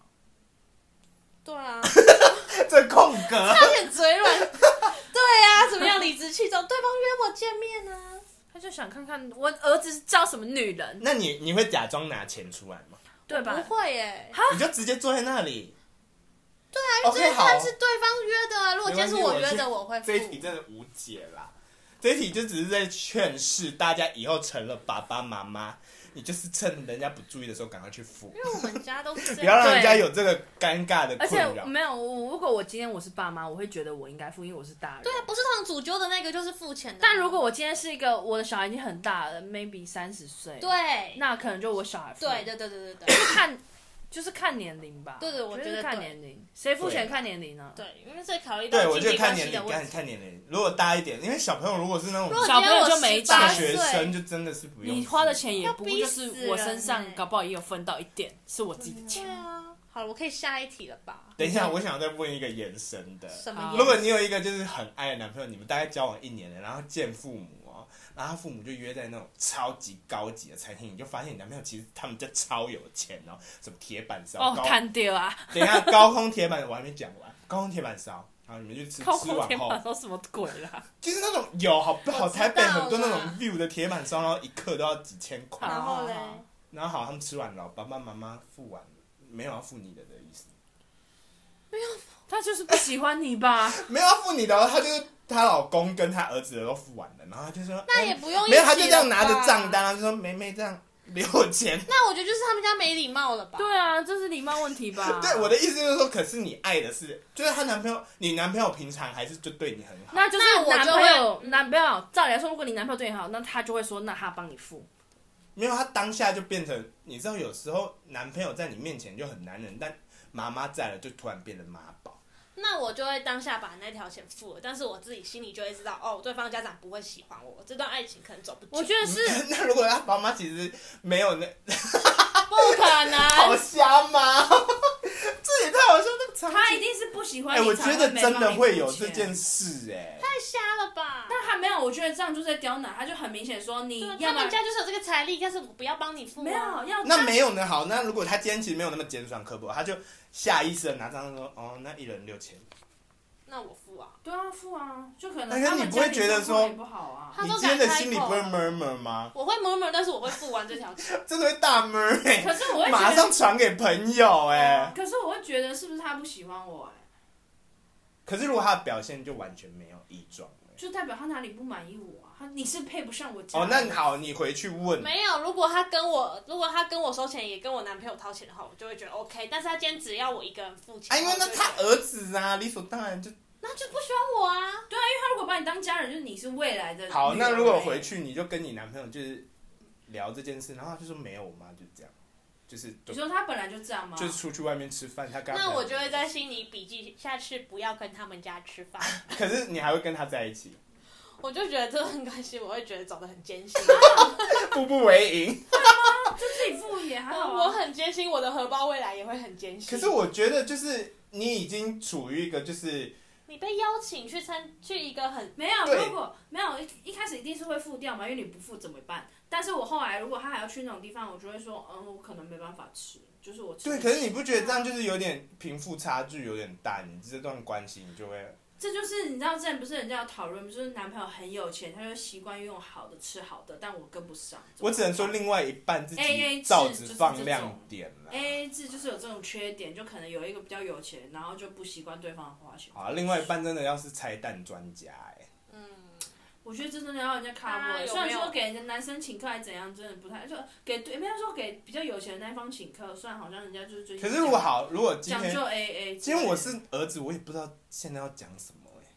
对啊。这空格。差点嘴软。对啊，怎么样理直气壮？对方约我见面呢？他就想看看我儿子是叫什么女人。那你你会假装拿钱出来吗？对吧？不会耶。你就直接坐在那里。对啊，因为这看是对方约的啊。如果今天是我约的，我会。这一题真的无解啦。这一题就只是在劝世，大家以后成了爸爸妈妈。你就是趁人家不注意的时候赶快去付，因为我们家都是这样，不要让人家有这个尴尬的困扰。而且没有，我如果我今天我是爸妈，我会觉得我应该付，因为我是大人。对啊，不是他们主揪的那个就是付钱的。但如果我今天是一个我的小孩已经很大了，maybe 三十岁，对，那可能就我小孩付。对对对对对对，就看。就是看年龄吧，对对，我觉得看年龄，谁付钱看年龄呢？对，因为这考虑到对，我觉得看年龄，看看年龄。如果大一点，因为小朋友如果是那种小朋友就没大学生，就真的是不用。你花的钱也不就是我身上，搞不好也有分到一点，是我自己的钱。对啊，好了，我可以下一题了吧？等一下，我想再问一个延伸的。什么？如果你有一个就是很爱的男朋友，你们大概交往一年了，然后见父母。然后他父母就约在那种超级高级的餐厅，你就发现你男朋友其实他们家超有钱哦，什么铁板烧哦，看掉啊！等一下，高空铁板我还没讲完，高空铁板烧，然后你们就吃，高空吃完后，说什么鬼啦？就是那种有好不好？台北很多那种 view 的铁板烧，然后一客都要几千块。然后嘞，然后好，他们吃完了，爸爸妈妈付完，没有要付你的的意思。没有，他就是不喜欢你吧？没有要付你的，他就是。她老公跟她儿子的都付完了，然后她就说：“那也不用，没有，她就这样拿着账单，就说妹妹这样留钱。”那我觉得就是他们家没礼貌了吧？对啊，这是礼貌问题吧？对，我的意思就是说，可是你爱的是，就是她男朋友，你男朋友平常还是就对你很好。那就是男朋友，男朋友照理来说，如果你男朋友对你好，那他就会说，那他帮你付。没有，他当下就变成，你知道，有时候男朋友在你面前就很男人，但妈妈在了，就突然变得妈宝。那我就会当下把那条钱付了，但是我自己心里就会知道，哦，对方家长不会喜欢我，这段爱情可能走不久。我觉得是。那如果他爸妈其实没有那，不可能。好瞎吗？这也太好笑了。他一定是不喜欢你。哎，我觉得真的会有这件事，哎。太瞎了吧？但他没有，我觉得这样就是在刁难，他就很明显说你要。他们家就是有这个财力，但是我不要帮你付。没有要。那没有呢？好，那如果他今天其实没有那么尖酸刻薄，他就。下意识的拿张说，哦，那一人六千，那我付啊，对啊，付啊，就可能。但是你不会觉得说不好啊？你今天的心里不会 murmur 吗？我会 murmur，但是我会付完这条钱。真的会大 murmur 哎！可是我会马上传给朋友哎。可是我会觉得是不是他不喜欢我哎？可是如果他的表现就完全没有异状，就代表他哪里不满意我你是配不上我家。哦，那好，你回去问。没有，如果他跟我，如果他跟我收钱，也跟我男朋友掏钱的话，我就会觉得 OK。但是他今天只要我一个人付钱，啊，因为那他儿子啊，理所当然就。那就不喜欢我啊。对啊，因为他如果把你当家人，就是你是未来的。好，那如果回去你就跟你男朋友就是聊这件事，然后他就说没有，我妈就这样。就是你说他本来就这样吗？就是出去外面吃饭，他刚那我就会在心里笔记，下次不要跟他们家吃饭。可是你还会跟他在一起？我就觉得这段关系，我会觉得走得很艰辛，步步为营。对吗？就自己付也还好。我很艰辛，我的荷包未来也会很艰辛。可是我觉得，就是你已经处于一个就是。你被邀请去参去一个很没有，如果没有一一开始一定是会付掉嘛，因为你不付怎么办？但是我后来如果他还要去那种地方，我就会说，嗯，我可能没办法吃，就是我吃。对，可是你不觉得这样就是有点贫富差距有点大？你这段关系你就会。这就是你知道，之前不是人家有讨论，就是男朋友很有钱，他就习惯用好的吃好的，但我跟不上。我只能说，另外一半自己罩子放亮点了。A A 制就是有这种缺点，就可能有一个比较有钱，然后就不习惯对方的花钱。啊，另外一半真的要是拆弹专家哎。我觉得真的要人家 cover，虽然说给人家男生请客还怎样，真的不太就给对，没有说给比较有钱的那一方请客，虽然好像人家就是最。可是如果好，如果今天讲究 A A，今天我是儿子，我也不知道现在要讲什么哎，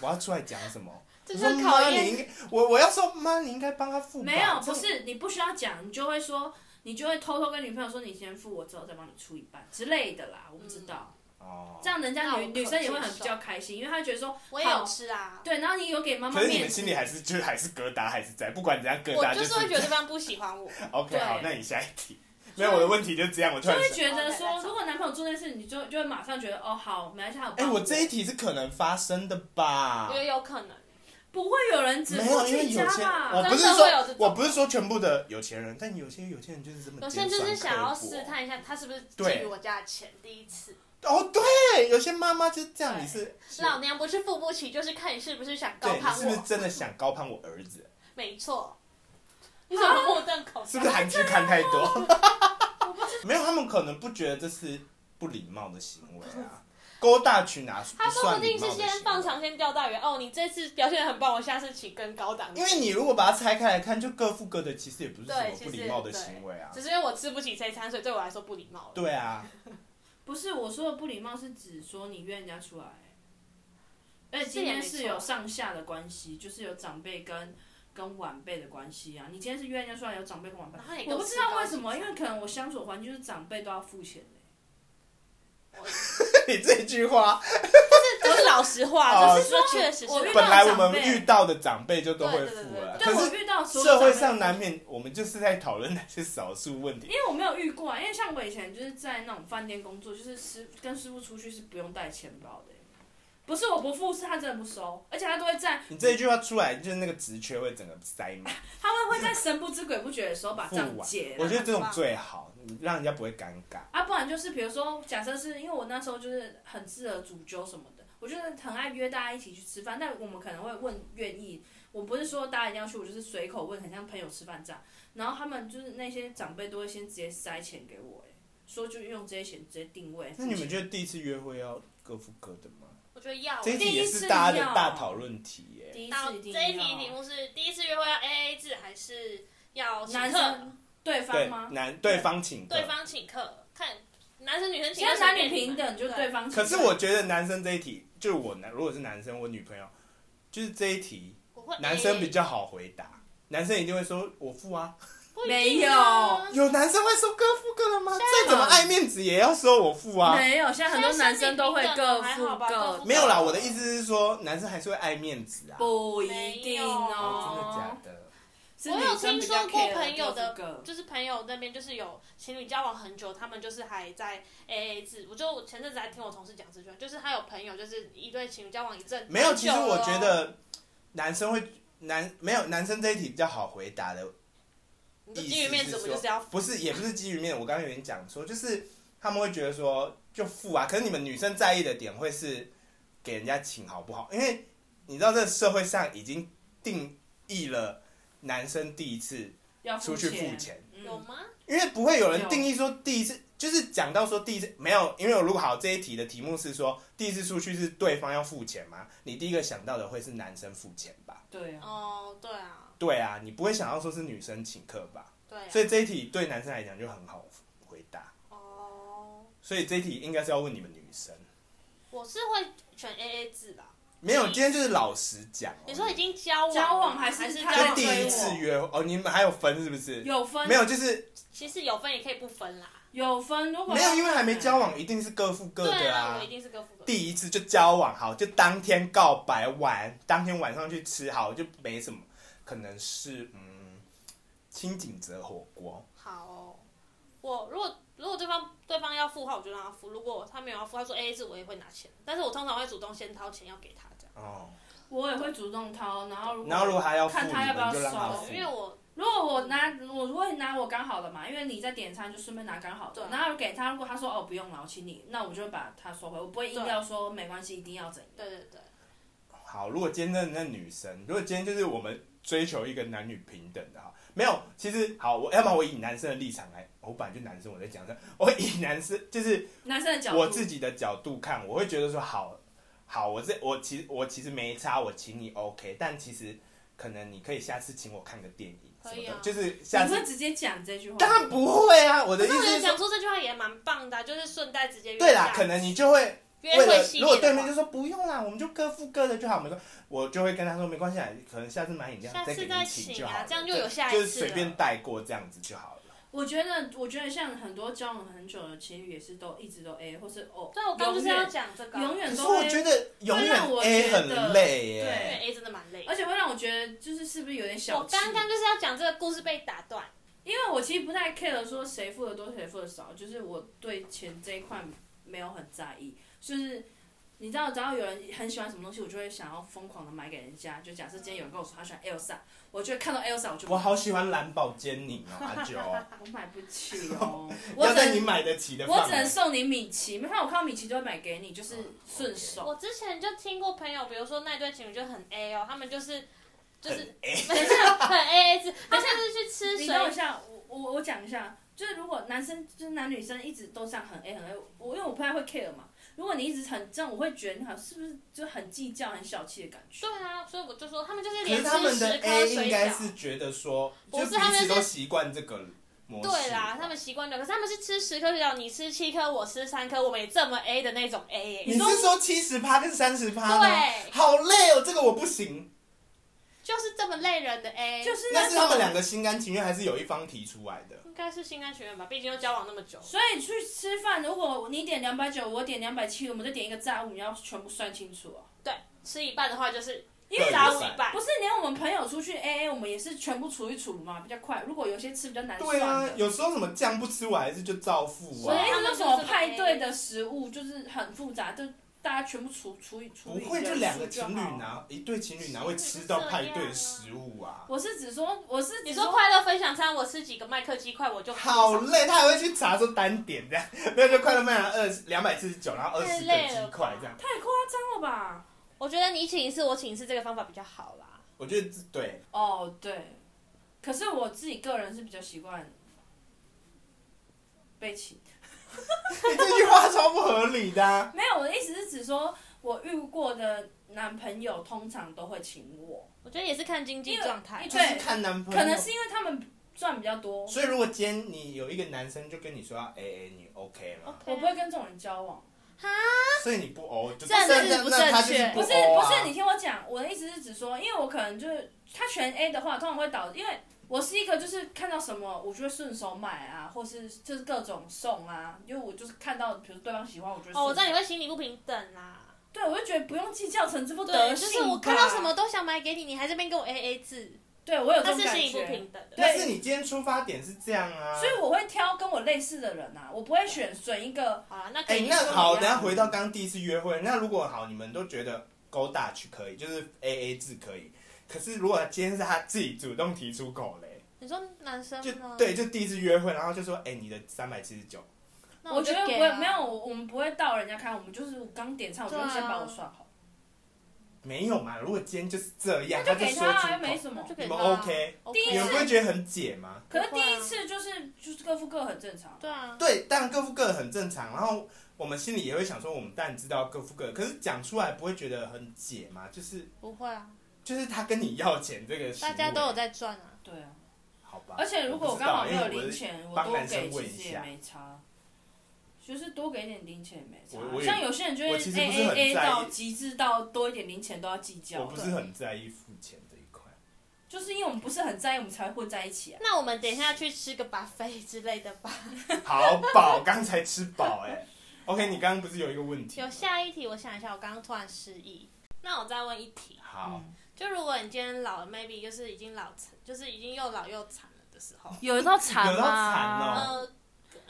我要出来讲什么？这是考验。你应该，我我要说妈，你应该帮他付。没有，不是你不需要讲，你就会说，你就会偷偷跟女朋友说，你先付，我之后再帮你出一半之类的啦，我不知道。哦，这样人家女女生也会很比较开心，因为她觉得说我也有吃啊，对，然后你有给妈妈面子，可是你们心里还是就是还是疙瘩还是在，不管怎样疙瘩，我就是会觉得对方不喜欢我。OK，好，那你下一题，没有我的问题就这样，我突然就会觉得说，如果男朋友做这件事，你就就会马上觉得哦，好，没关系，哎，我这一题是可能发生的吧？我觉得有可能，不会有人只付去家吧？我不是说，我不是说全部的有钱人，但有些有钱人就是这么，有些人就是想要试探一下，他是不是觊觎我家的钱，第一次。哦，对，有些妈妈就是这样，你是老娘不是付不起，就是看你是不是想高攀我，是不是真的想高攀我儿子？没错，你怎么目瞪口呆？是不是韩剧看太多？没有，他们可能不觉得这是不礼貌的行为啊。勾大裙拿，他说不定是先放长线钓大鱼。哦，你这次表现得很棒，我下次请更高档。因为你如果把它拆开来看，就各付各的，其实也不是什么不礼貌的行为啊。只是因为我吃不起这一餐，所以对我来说不礼貌。对啊。不是我说的不礼貌，是指说你约人家出来，而且今天是有上下的关系，就是有长辈跟跟晚辈的关系啊。你今天是约人家出来，有长辈跟晚辈，我不知道为什么，因为可能我相处环境就是长辈都要付钱 你这句话，这 是老实话，就是说确实是。本来我们遇到的长辈就都会付了，可是社会上难免，我们就是在讨论那些少数问题。因为我没有遇过，因为像我以前就是在那种饭店工作，就是师跟师傅出去是不用带钱包的。不是我不付，是他真的不收，而且他都会在。你这一句话出来，就是那个职缺会整个塞满。他们会在神不知鬼不觉的时候把账结。我觉得这种最好，让人家不会尴尬。啊，不然就是比如说，假设是因为我那时候就是很适合煮酒什么的，我就是很爱约大家一起去吃饭，但我们可能会问愿意，我不是说大家一定要去，我就是随口问，很像朋友吃饭这样。然后他们就是那些长辈都会先直接塞钱给我，哎，说就用这些钱直接定位。那你们觉得第一次约会要各付各的吗？我觉得要，这一题也是大家的大讨论题耶。第一次这一题题目是第一次约会要 A A 制还是要男生对方吗？男对方请对方请客，看男生女生请客，男女平等就对方。可是我觉得男生这一题，就是我男如果是男生，我女朋友就是这一题，男生比较好回答，男生一定会说我付啊。没有，有男生会说各付各的吗？再怎么爱面子也要说我付啊。没有，现在很多男生都会各付各。没有啦，我的意思是说，男生还是会爱面子啊。不一定哦。真的假的？我有听说过朋友的，就是朋友那边就是有情侣交往很久，他们就是还在 A A 制。我就前阵子还听我同事讲这句话，就是他有朋友就是一对情侣交往一阵。没有，其实我觉得男生会男没有男生这一题比较好回答的。基于面子，不就是要不是，也不是基于面子。我刚刚有点讲说，就是他们会觉得说就付啊。可是你们女生在意的点会是给人家请好不好？因为你知道这社会上已经定义了男生第一次出去付钱，有吗？因为不会有人定义说第一次就是讲到说第一次没有，因为我如果好这一题的题目是说第一次出去是对方要付钱吗？你第一个想到的会是男生付钱吧？对啊。哦，对啊。对啊，你不会想到说是女生请客吧？对啊。所以这一题对男生来讲就很好回答。哦。所以这一题应该是要问你们女生。我是会选 AA 制的。没有，今天就是老实讲。你说已经交往交往还是还是就第一次约哦？你们还有分是不是？有分。没有，就是其实有分也可以不分啦。有分，如果没有，因为还没交往，一定是各付各的啊。对啊，我一定是各付各的。第一次就交往好，就当天告白完，当天晚上去吃好，就没什么，可能是嗯，清景泽火锅。好哦，我如果如果对方对方要付的话，我就让他付；如果他没有要付，他说 AA 制，我也会拿钱，但是我通常会主动先掏钱要给他这样。哦，我也会主动掏，然后如果然后如果还要付，看他要不要收，因为我如果我拿我会拿我刚好的嘛，因为你在点餐就顺便拿刚好的，然后给他，如果他说哦不用了，我请你，那我就会把他收回，我不会硬要说没关系，一定要怎样。对对对。好，如果今天那那女生，如果今天就是我们追求一个男女平等的哈，没有，其实好，我要不然我以男生的立场来，我本来就男生，我在讲的，我以男生就是男生的角度，我自己的角度看，我会觉得说好。好，我这我其实我其实没差，我请你 OK，但其实可能你可以下次请我看个电影什么的，可以啊，就是下次你会直接讲这句话？当然不会啊，我的意思是讲出这句话也蛮棒的，就是顺带直接。对啦，可能你就会约会系列，如果对面就说不用啦，我们就各付各的就好，我们说，我就会跟他说没关系啊，可能下次买饮料再给你请就好了，这样就有下一次，就是随便带过这样子就好了。我觉得，我觉得像很多交往很久的情侣也是都一直都 A，或是哦，对，我刚就是要讲这个，永远都 A。可是我觉得永远 A 很累耶，对，因为 A 真的蛮累，而且会让我觉得就是是不是有点小气。我刚刚就是要讲这个故事被打断，因为我其实不太 care 说谁付的多谁付的少，就是我对钱这一块没有很在意，就是。你知道，只要有人很喜欢什么东西，我就会想要疯狂的买给人家。就假设今天有人跟我说他喜欢 Elsa，我就会看到 Elsa 我就。我好喜欢蓝宝坚尼哦，阿九。我买不起哦。要在你买得起的。我只能送你米奇，没看我看到米奇就会买给你，就是顺手。我之前就听过朋友，比如说那对情侣就很 A 哦，他们就是就是很 A，很 A A 制，他们就是去吃水。你等一下，我我我讲一下，就是如果男生就是男女生一直都这样很 A 很 A，我因为我不太会 care 嘛。如果你一直很这样，我会觉得你好像是不是就很计较、很小气的感觉？对啊，所以我就说他们就是连吃十颗水饺。可是他们的 A 应该是觉得说，就彼此都习惯这个模式。对啦，他们习惯的，可是他们是吃十颗水饺，你吃七颗，我吃三颗，我们也这么 A 的那种 A 耶。你是说七十趴跟三十趴？对，好累哦，这个我不行。就是这么累人的 A，就是那是他们两个心甘情愿，还是有一方提出来的？应该是心甘情愿吧，毕竟都交往那么久。所以去吃饭，如果你点两百九，我点两百七，我们再点一个炸物，你要全部算清楚哦。对，吃一半的话就是因为炸物一半。不是连我们朋友出去 AA，我们也是全部除一除嘛，比较快。如果有些吃比较难算。对啊，有时候什么酱不吃，我还是就照付啊。所以他们什么派对的食物就是很复杂，就。大家全部除除以除以不会就两个情侣拿一对情侣哪会吃到派对的食物啊？我是只说我是你说快乐分享餐，我吃几个麦克鸡块我就好累，他还会去查说单点这样，没有就快乐分享二两百四十九，然后二十个鸡块这样，太夸张了吧？我觉得你请一次我请一次这个方法比较好啦。我觉得对哦对，可是我自己个人是比较习惯被请。你这句话超不合理的啊。没有，我的意思是指说，我遇过的男朋友通常都会请我。我觉得也是看经济状态，就是看男朋友。可能是因为他们赚比较多。所以如果今天你有一个男生就跟你说要 AA，你 OK 吗？Okay. 我不会跟这种人交往。哈？所以你不 O，就这样子不正确。不是不是，你听我讲，我的意思是指说，因为我可能就是他全 A 的话，通常会导致因为。我是一个，就是看到什么，我就会顺手买啊，或是就是各种送啊，因为我就是看到，比如对方喜欢，我就哦，我知道你会心理不平等啦。对，我就觉得不用计较成这副德行。就是我看到什么都想买给你，你还这边跟我 A A 制。对，我有这种感觉。他是心理不平等的。但是你今天出发点是这样啊。所以我会挑跟我类似的人啊，我不会选选一个。啊，那可以。哎，那好，等下回到刚刚第一次约会，那如果好，你们都觉得 Go Dutch 可以，就是 A A 制可以，可是如果今天是他自己主动提出口嘞？你说男生就对，就第一次约会，然后就说，哎、欸，你的三百七十九。我，我觉得不会，没有，我们不会到人家开，我们就是刚点餐，我就先把我算好。没有嘛？如果今天就是这样，那就给他，他又没什么，你们 OK？你们不会觉得很解吗？可是第一次就是就是各付各很正常。对啊。对，当然各付各很正常。然后我们心里也会想说，我们当然知道各付各，可是讲出来不会觉得很解吗？就是不会啊。就是他跟你要钱这个，大家都有在赚啊。对啊。好吧。而且如果我刚好没有零钱，我多给其实也没差。就是多给一点零钱也没差，像有些人就会 A A A 到极致到多一点零钱都要计较。我不是很在意付钱这一块，就是因为我们不是很在意，我们才会混在一起啊。那我们等一下去吃个 buffet 之类的吧。好饱，刚才吃饱哎。OK，你刚刚不是有一个问题？有下一题，我想一下，我刚刚突然失忆。那我再问一题。好。就如果你今天老了，maybe 就是已经老残，就是已经又老又残了的时候。有到残吗？有到残哦。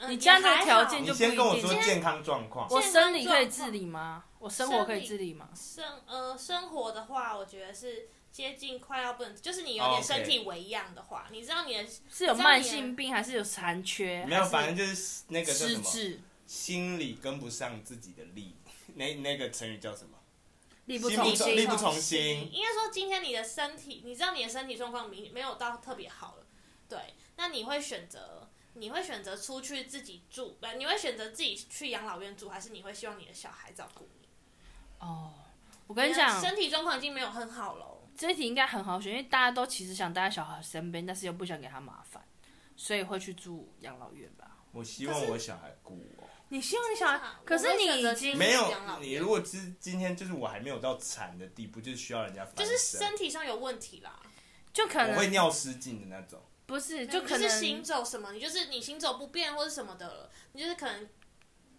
你家的条件就不一定。你先跟我说健康状况。我生理可以自理吗？我生活可以自理吗？生呃，生活的话，我觉得是接近快要不能，就是你有点身体微恙的话，你知道你的是有慢性病还是有残缺？没有，反正就是那个叫什么？心理跟不上自己的力，那那个成语叫什么？力不从心。力不从心。应该说，今天你的身体，你知道你的身体状况没没有到特别好了，对，那你会选择？你会选择出去自己住，不？你会选择自己去养老院住，还是你会希望你的小孩照顾你？哦，我跟你讲，身体状况已经没有很好了。这一题应该很好选，因为大家都其实想待在小孩身边，但是又不想给他麻烦，所以会去住养老院吧。我希望我小孩顾我。你希望你小孩？可是你已经没有。你如果今今天就是我还没有到惨的地步，就是需要人家，就是身体上有问题啦，就可能我会尿失禁的那种。不是，就可能是行走什么，你就是你行走不便或者什么的，你就是可能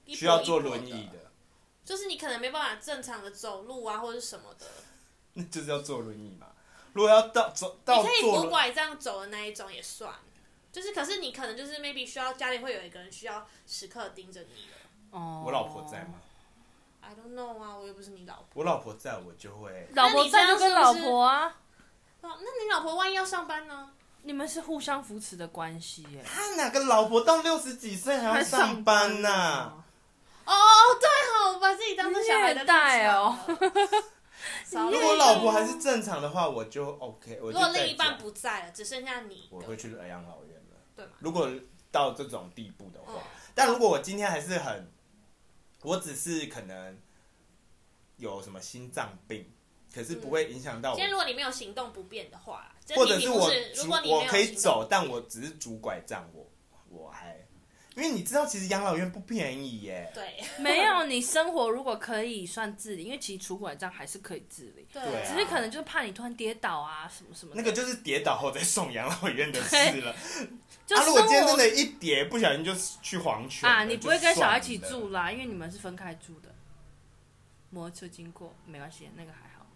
需要坐轮椅的，就是你可能没办法正常的走路啊，或者什么的，那就是要坐轮椅嘛。如果要到走到，你可以拄拐这样走的那一种也算，就是可是你可能就是 maybe 需要家里会有一个人需要时刻盯着你的。哦，我老婆在吗？I don't know 啊，我又不是你老婆。我老婆在我就会，老婆在就跟老婆啊。哦，那你老婆万一要上班呢？你们是互相扶持的关系耶。他哪个老婆到六十几岁还要上班呢？啊？哦，对哦，我把自己当成小孩的带哦。如果老婆还是正常的话，我就 OK 我就。如果另一半不在了，只剩下你，我会去养老。对吗？如果到这种地步的话，嗯、但如果我今天还是很，我只是可能有什么心脏病。可是不会影响到我。今天如果你没有行动不便的话，或者是我如果你我可以走，但我只是拄拐杖，我因为你知道，其实养老院不便宜耶。对，没有你生活如果可以算自理，因为其实拄拐杖还是可以自理。对，只是可能就是怕你突然跌倒啊什么什么。那个就是跌倒后再送养老院的事了。他如果今天真的一跌，不小心就去黄泉啊，你不会跟小孩一起住啦，因为你们是分开住的。摩托车经过没关系，那个还好。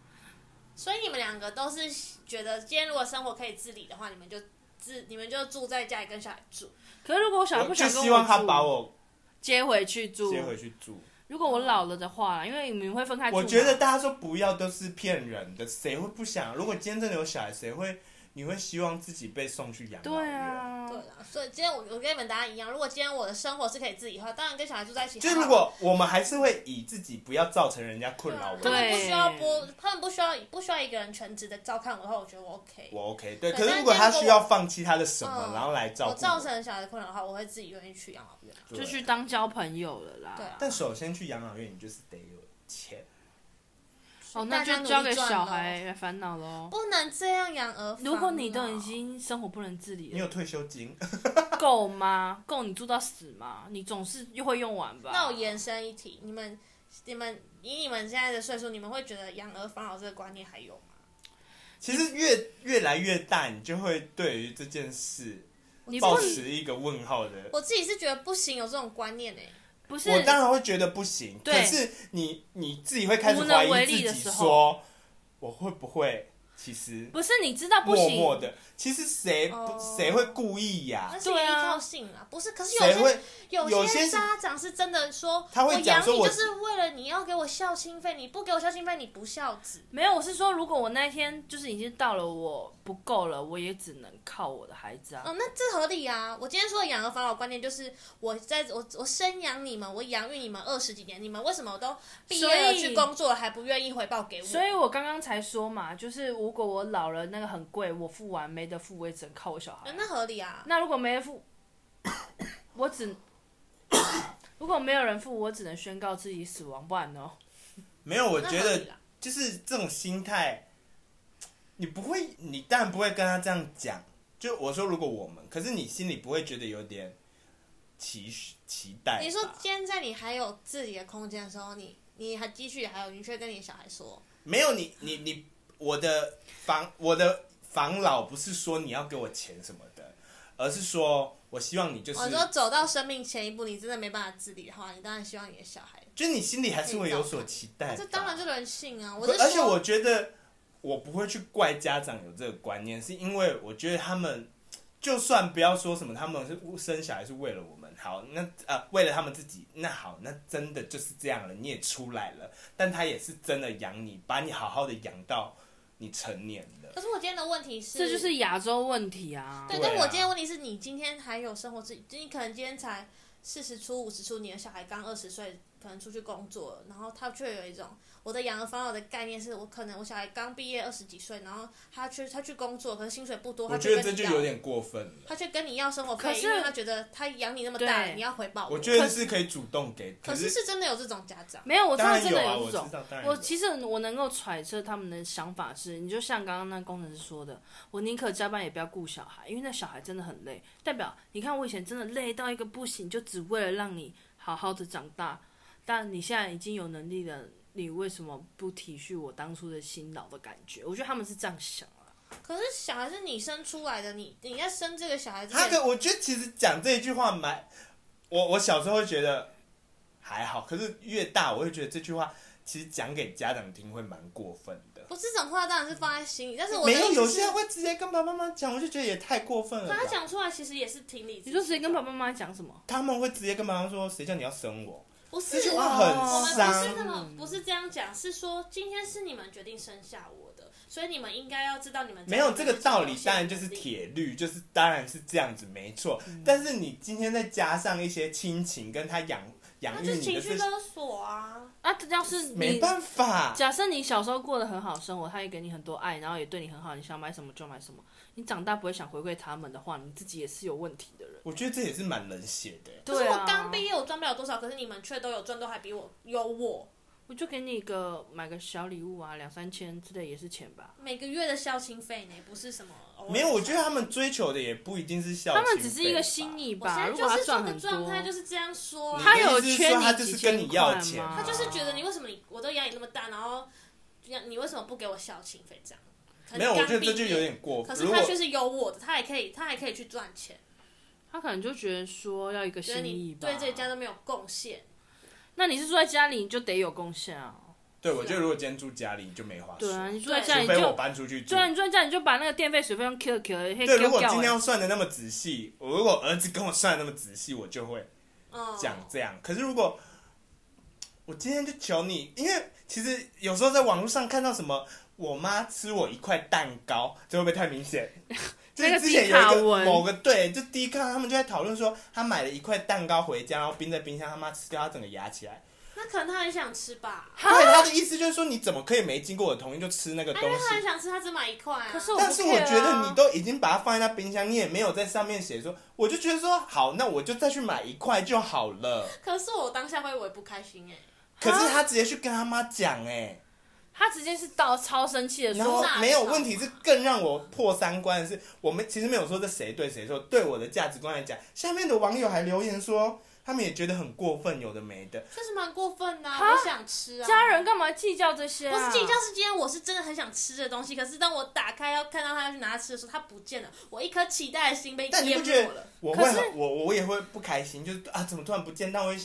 所以你们两个都是觉得，今天如果生活可以自理的话，你们就自你们就住在家里跟小孩住。可是如果我小孩不想跟我住，就希望他把我接回去住。接回去住。如果我老了的话，因为你们会分开住。我觉得大家说不要都是骗人的，谁会不想？如果今天真的有小孩，谁会？你会希望自己被送去养老院？对啊，对啊。所以今天我我跟你们答案一样。如果今天我的生活是可以自己的话，当然跟小孩住在一起。就如果我们还是会以自己不要造成人家困扰为主。他们不需要播，他们不需要不需要一个人全职的照看我的话，我觉得我 OK。我 OK，对。可是如果他需要放弃他的什么，然后来照顾我，造成小孩的困扰的话，我会自己愿意去养老院，就去当交朋友了啦。对。但首先去养老院，你就是得有钱。哦，那就交给小孩来烦恼喽。不能这样养儿。如果你都已经生活不能自理了，你有退休金 够吗？够你住到死吗？你总是又会用完吧？那我延伸一题，你们、你们以你们现在的岁数，你们会觉得养儿防老这个观念还有吗？其实越越来越大，你就会对于这件事保持一个问号的。我自己是觉得不行，有这种观念呢、欸。不是，我当然会觉得不行。对，可是你你自己会开始怀疑自己，说我会不会其实不是，你知道不行，默默的。其实谁谁会故意呀？那是依靠性啊，不是。可是有些有些家长是真的说，他会讲说，我养你就是为了你要给我孝亲费，你不给我孝亲费，你不孝子。没有，我是说，如果我那一天就是已经到了我不够了，我也只能靠我的孩子啊。哦，那这合理啊。我今天说的养儿防老观念就是，我在我我生养你们，我养育你们二十几年，你们为什么都毕业了去工作了还不愿意回报给我？所以我刚刚才说嘛，就是如果我老了，那个很贵，我付完没得付，我也只能靠我小孩。那合理啊。那如果没得付，我只 如果没有人付，我只能宣告自己死亡，不然呢？没有，我觉得就是这种心态，你不会，你当然不会跟他这样讲。就我说，如果我们，可是你心里不会觉得有点期期待？你说，今天在你还有自己的空间的时候，你你还继续还有，你却跟你小孩说，没有你你你，我的防我的。防老不是说你要给我钱什么的，而是说我希望你就是。我说走到生命前一步，你真的没办法自理的话，你当然希望你的小孩。就是你心里还是会有所期待。这当然就人性啊！我而且我觉得我不会去怪家长有这个观念，是因为我觉得他们就算不要说什么，他们是生小孩是为了我们好，那呃为了他们自己，那好，那真的就是这样了，你也出来了，但他也是真的养你，把你好好的养到。你成年了，可是我今天的问题是，这就是亚洲问题啊。对，但我今天的问题是你今天还有生活自己，你可能今天才四十出、五十出，你的小孩刚二十岁，可能出去工作，然后他却有一种。我的养儿防老的概念是我可能我小孩刚毕业二十几岁，然后他去他去工作，可是薪水不多，他觉得这就有点过分。他却跟你要生活费，因为他觉得他养你那么大，你要回报我。我觉得是可以主动给。可是是真的有这种家长？没有，我知道真的有这种。我其实我能够揣测他们的想法是，你就像刚刚那工程师说的，我宁可加班也不要顾小孩，因为那小孩真的很累。代表你看我以前真的累到一个不行，就只为了让你好好的长大，但你现在已经有能力了。你为什么不体恤我当初的辛劳的感觉？我觉得他们是这样想啊。可是小孩是你生出来的，你你要生这个小孩子。他可我觉得其实讲这一句话蛮，我我小时候会觉得还好，可是越大我会觉得这句话其实讲给家长听会蛮过分的。不是这种话当然是放在心里，但是我没有有些人会直接跟爸爸妈妈讲，我就觉得也太过分了。他讲出来其实也是挺理智。你说直接跟爸爸妈妈讲什么？他们会直接跟妈妈说：“谁叫你要生我？”不是，这句话很伤。我们不是那么，不是这样讲，是说今天是你们决定生下我的，所以你们应该要知道你们没有这个道理，当然就是铁律，就是当然是这样子，没错。嗯、但是你今天再加上一些亲情跟他养养育你的，情绪勒索啊！啊，要是没办法，假设你小时候过得很好生活，他也给你很多爱，然后也对你很好，你想买什么就买什么。你长大不会想回馈他们的话，你自己也是有问题的人。我觉得这也是蛮冷血的。可是我刚毕业，我赚不了多少，可是你们却都有赚，都还比我有我。我就给你一个买个小礼物啊，两三千之类也是钱吧。每个月的孝亲费呢，不是什么。没有，我觉得他们追求的也不一定是孝。他们只是一个心意吧。如果他赚很多，状态就是这样说。他有缺你几千块吗？他就是觉得你为什么你我都养你那么大，然后你为什么不给我孝亲费这样？没有，我觉得这就有点过分。可是他却是有我的，他还可以，他还可以去赚钱。他可能就觉得说要一个心意吧。对这家都没有贡献。那你是住在家里，你就得有贡献啊。对，我觉得如果今天住家里，你就没话说。对啊，你住在家里就。除非我搬出去住。对啊，你住在家里你就把那个电费、水费用 Q Q。对，如果今天要算的那么仔细，我如果儿子跟我算的那么仔细，我就会讲这样。可是如果我今天就求你，因为其实有时候在网络上看到什么。我妈吃我一块蛋糕，这会不会太明显？就是之前有一个某个对，就第一看他们就在讨论说，他买了一块蛋糕回家，然后冰在冰箱，他妈吃掉，他整个牙起来。那可能他很想吃吧？对，他的意思就是说，你怎么可以没经过我同意就吃那个东西？因为他很想吃，他只买一块啊。可是我，但是我觉得你都已经把它放在那冰箱，你也没有在上面写说，我就觉得说好，那我就再去买一块就好了。可是我当下会我也不开心哎。可是他直接去跟他妈讲哎。他直接是到超生气的说，然后没有问题，是更让我破三观的是，我们其实没有说这谁对谁错。对我的价值观来讲，下面的网友还留言说，他们也觉得很过分，有的没的。这是蛮过分的，我想吃啊。家人干嘛计较这些？不是计较，是今天我是真的很想吃的东西，可是当我打开要看到他要去拿吃的时候，他不见了，我一颗期待的心被淹没了。但你不觉得我会，我我也会不开心，就是啊，怎么突然不见？但我会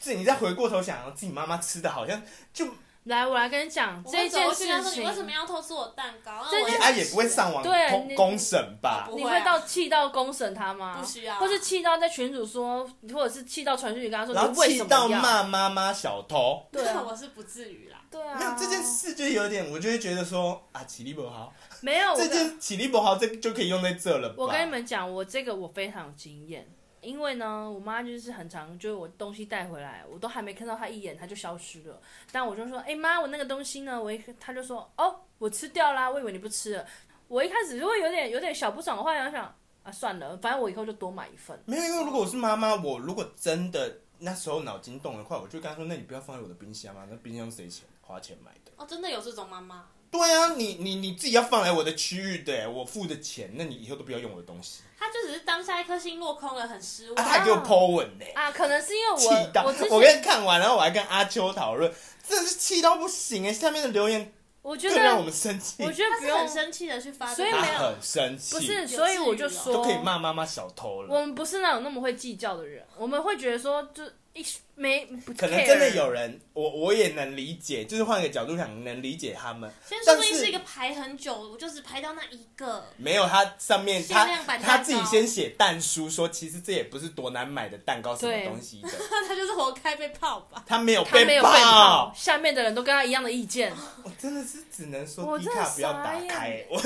自己再回过头想，自己妈妈吃的好像就。来，我来跟你讲这件事情。你为什么要偷吃我蛋糕？这件他也不会上网公公审吧？你会到气到公审他吗？不需要。或是气到在群主说，或者是气到传讯你跟他说，然后气到骂妈妈小偷。对啊，我是不至于啦。对啊。没有这件事就有点，我就会觉得说啊，起立不好。没有这件起立不好，这就可以用在这了。我跟你们讲，我这个我非常有经验。因为呢，我妈就是很常，就是我东西带回来，我都还没看到她一眼，她就消失了。但我就说，哎妈，我那个东西呢？我一她就说，哦，我吃掉啦，我以为你不吃了。我一开始如果有点有点小不爽的话，想想啊，算了，反正我以后就多买一份。没有，因为如果我是妈妈，我如果真的那时候脑筋动的话，我就跟她说，那你不要放在我的冰箱啊，那冰箱谁钱花钱买的？哦，真的有这种妈妈？对啊，你你你自己要放来我的区域的，我付的钱，那你以后都不要用我的东西。他就只是当下一颗星落空了，很失望。啊、他还给我 po 文呢。啊，可能是因为我气到我，我跟你看完，然后我还跟阿秋讨论，真的是气到不行哎！下面的留言，我觉得让我们生气。我觉得不用很生气的去发，所以没有很生气。不是，所以我就说都可以骂妈妈小偷了。我们不是那种那么会计较的人，我们会觉得说就。一没可能真的有人，我我也能理解，就是换个角度想，能理解他们。先说不定是一个排很久，我就只排到那一个。没有，他上面他他自己先写蛋书，说其实这也不是多难买的蛋糕，什么东西的。他就是活该被泡吧？他没有被泡，下面的人都跟他一样的意见。我真的是只能说，迪卡不要打开。我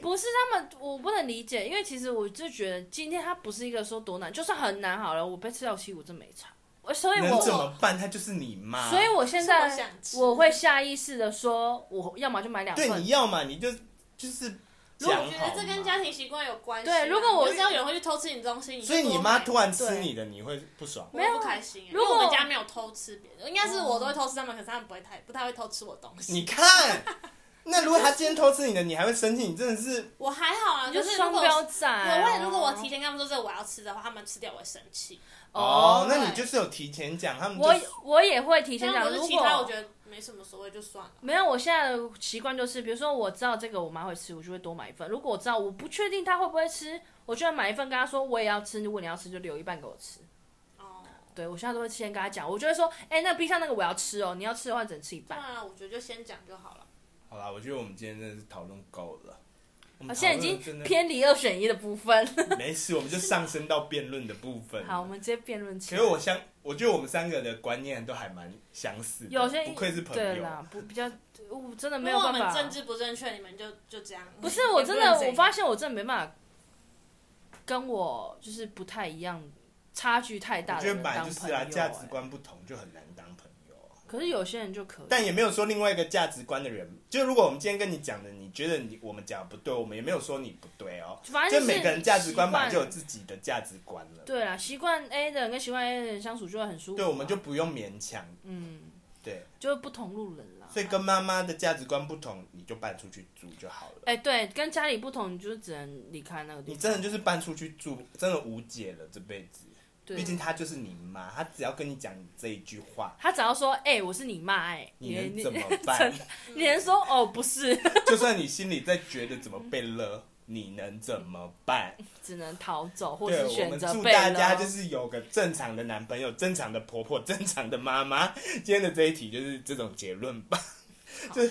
不是他们，我不能理解，因为其实我就觉得今天他不是一个说多难，就算很难好了，我被吃到七，我真没差。所以我能怎么办？她就是你妈。所以我现在我会下意识的说，我要么就买两份。对，你要嘛，你就就是。我觉得这跟家庭习惯有关系。对，如果我就是要有人会去偷吃你东西，所以你妈突然吃你的，你会不爽？没有不开心。如果我们家没有偷吃别人，应该是我都会偷吃他们，可是他们不会太不太会偷吃我东西。你看，那如果他今天偷吃你的，你还会生气？你真的是我还好啊，就是双标仔。我会如果我提前跟他们说这个我要吃的话，他们吃掉我会生气。哦，那你就是有提前讲，他们我我也会提前讲。如果其他我觉得没什么所谓，就算了。没有，我现在的习惯就是，比如说我知道这个我妈会吃，我就会多买一份。如果我知道我不确定她会不会吃，我就要买一份，跟她说我也要吃。如果你要吃，就留一半给我吃。哦，对，我现在都会先跟她讲，我就会说，哎，那冰箱那个我要吃哦，你要吃的话只能吃一半。当然，我觉得就先讲就好了。好啦，我觉得我们今天真的是讨论够了。我现在已经偏离二选一的部分。没事，我们就上升到辩论的部分。好，我们直接辩论起来。其实我相，我觉得我们三个的观念都还蛮相似的。有些不愧是朋友。对啦，不比较，我真的没有办法。如果我们政治不正确，你们就就这样。不是，我真的，我发现我真的没办法跟我就是不太一样，差距太大的人当朋友。我觉得本来就是啊，价值观不同就很难当朋友。可是有些人就可以，但也没有说另外一个价值观的人，就如果我们今天跟你讲的，你觉得你我们讲的不对，我们也没有说你不对哦。反正就每个人价值观嘛，就有自己的价值观了。对啦，习惯 A 的人跟习惯 A 的人相处就会很舒服。对，我们就不用勉强。嗯，对，就是不同路人啦。所以跟妈妈的价值观不同，你就搬出去住就好了。哎，对，跟家里不同，你就只能离开那个地方。你真的就是搬出去住，真的无解了这辈子。毕竟她就是你妈，她只要跟你讲这一句话，他只要说：“哎、欸，我是你妈。”哎，你能怎么办？你能说：“哦，不是。”就算你心里在觉得怎么被勒，你能怎么办？只能逃走，或者选择被勒。我们祝大家就是有个正常的男朋友、正常的婆婆、正常的妈妈。今天的这一题就是这种结论吧。就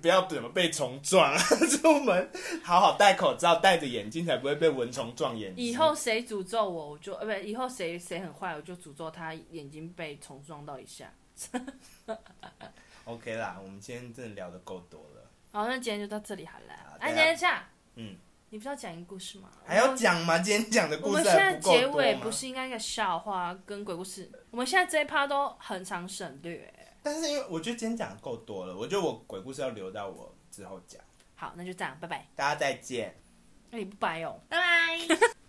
不要怎么被虫撞啊！出门好好戴口罩，戴着眼镜才不会被蚊虫撞眼睛。以后谁诅咒我，我就呃不，以后谁谁很坏，我就诅咒他眼睛被虫撞到一下。OK 啦，我们今天真的聊得够多了。好，那今天就到这里好了。哎、啊，等一下，嗯，你不是要讲一个故事吗？还要讲吗？今天讲的故事？我们现在结尾不是应该一个笑话跟鬼故事？我们现在这一趴都很常省略。但是因为我觉得今天讲的够多了，我觉得我鬼故事要留到我之后讲。好，那就这样，拜拜。大家再见。那你不拜哦，拜拜。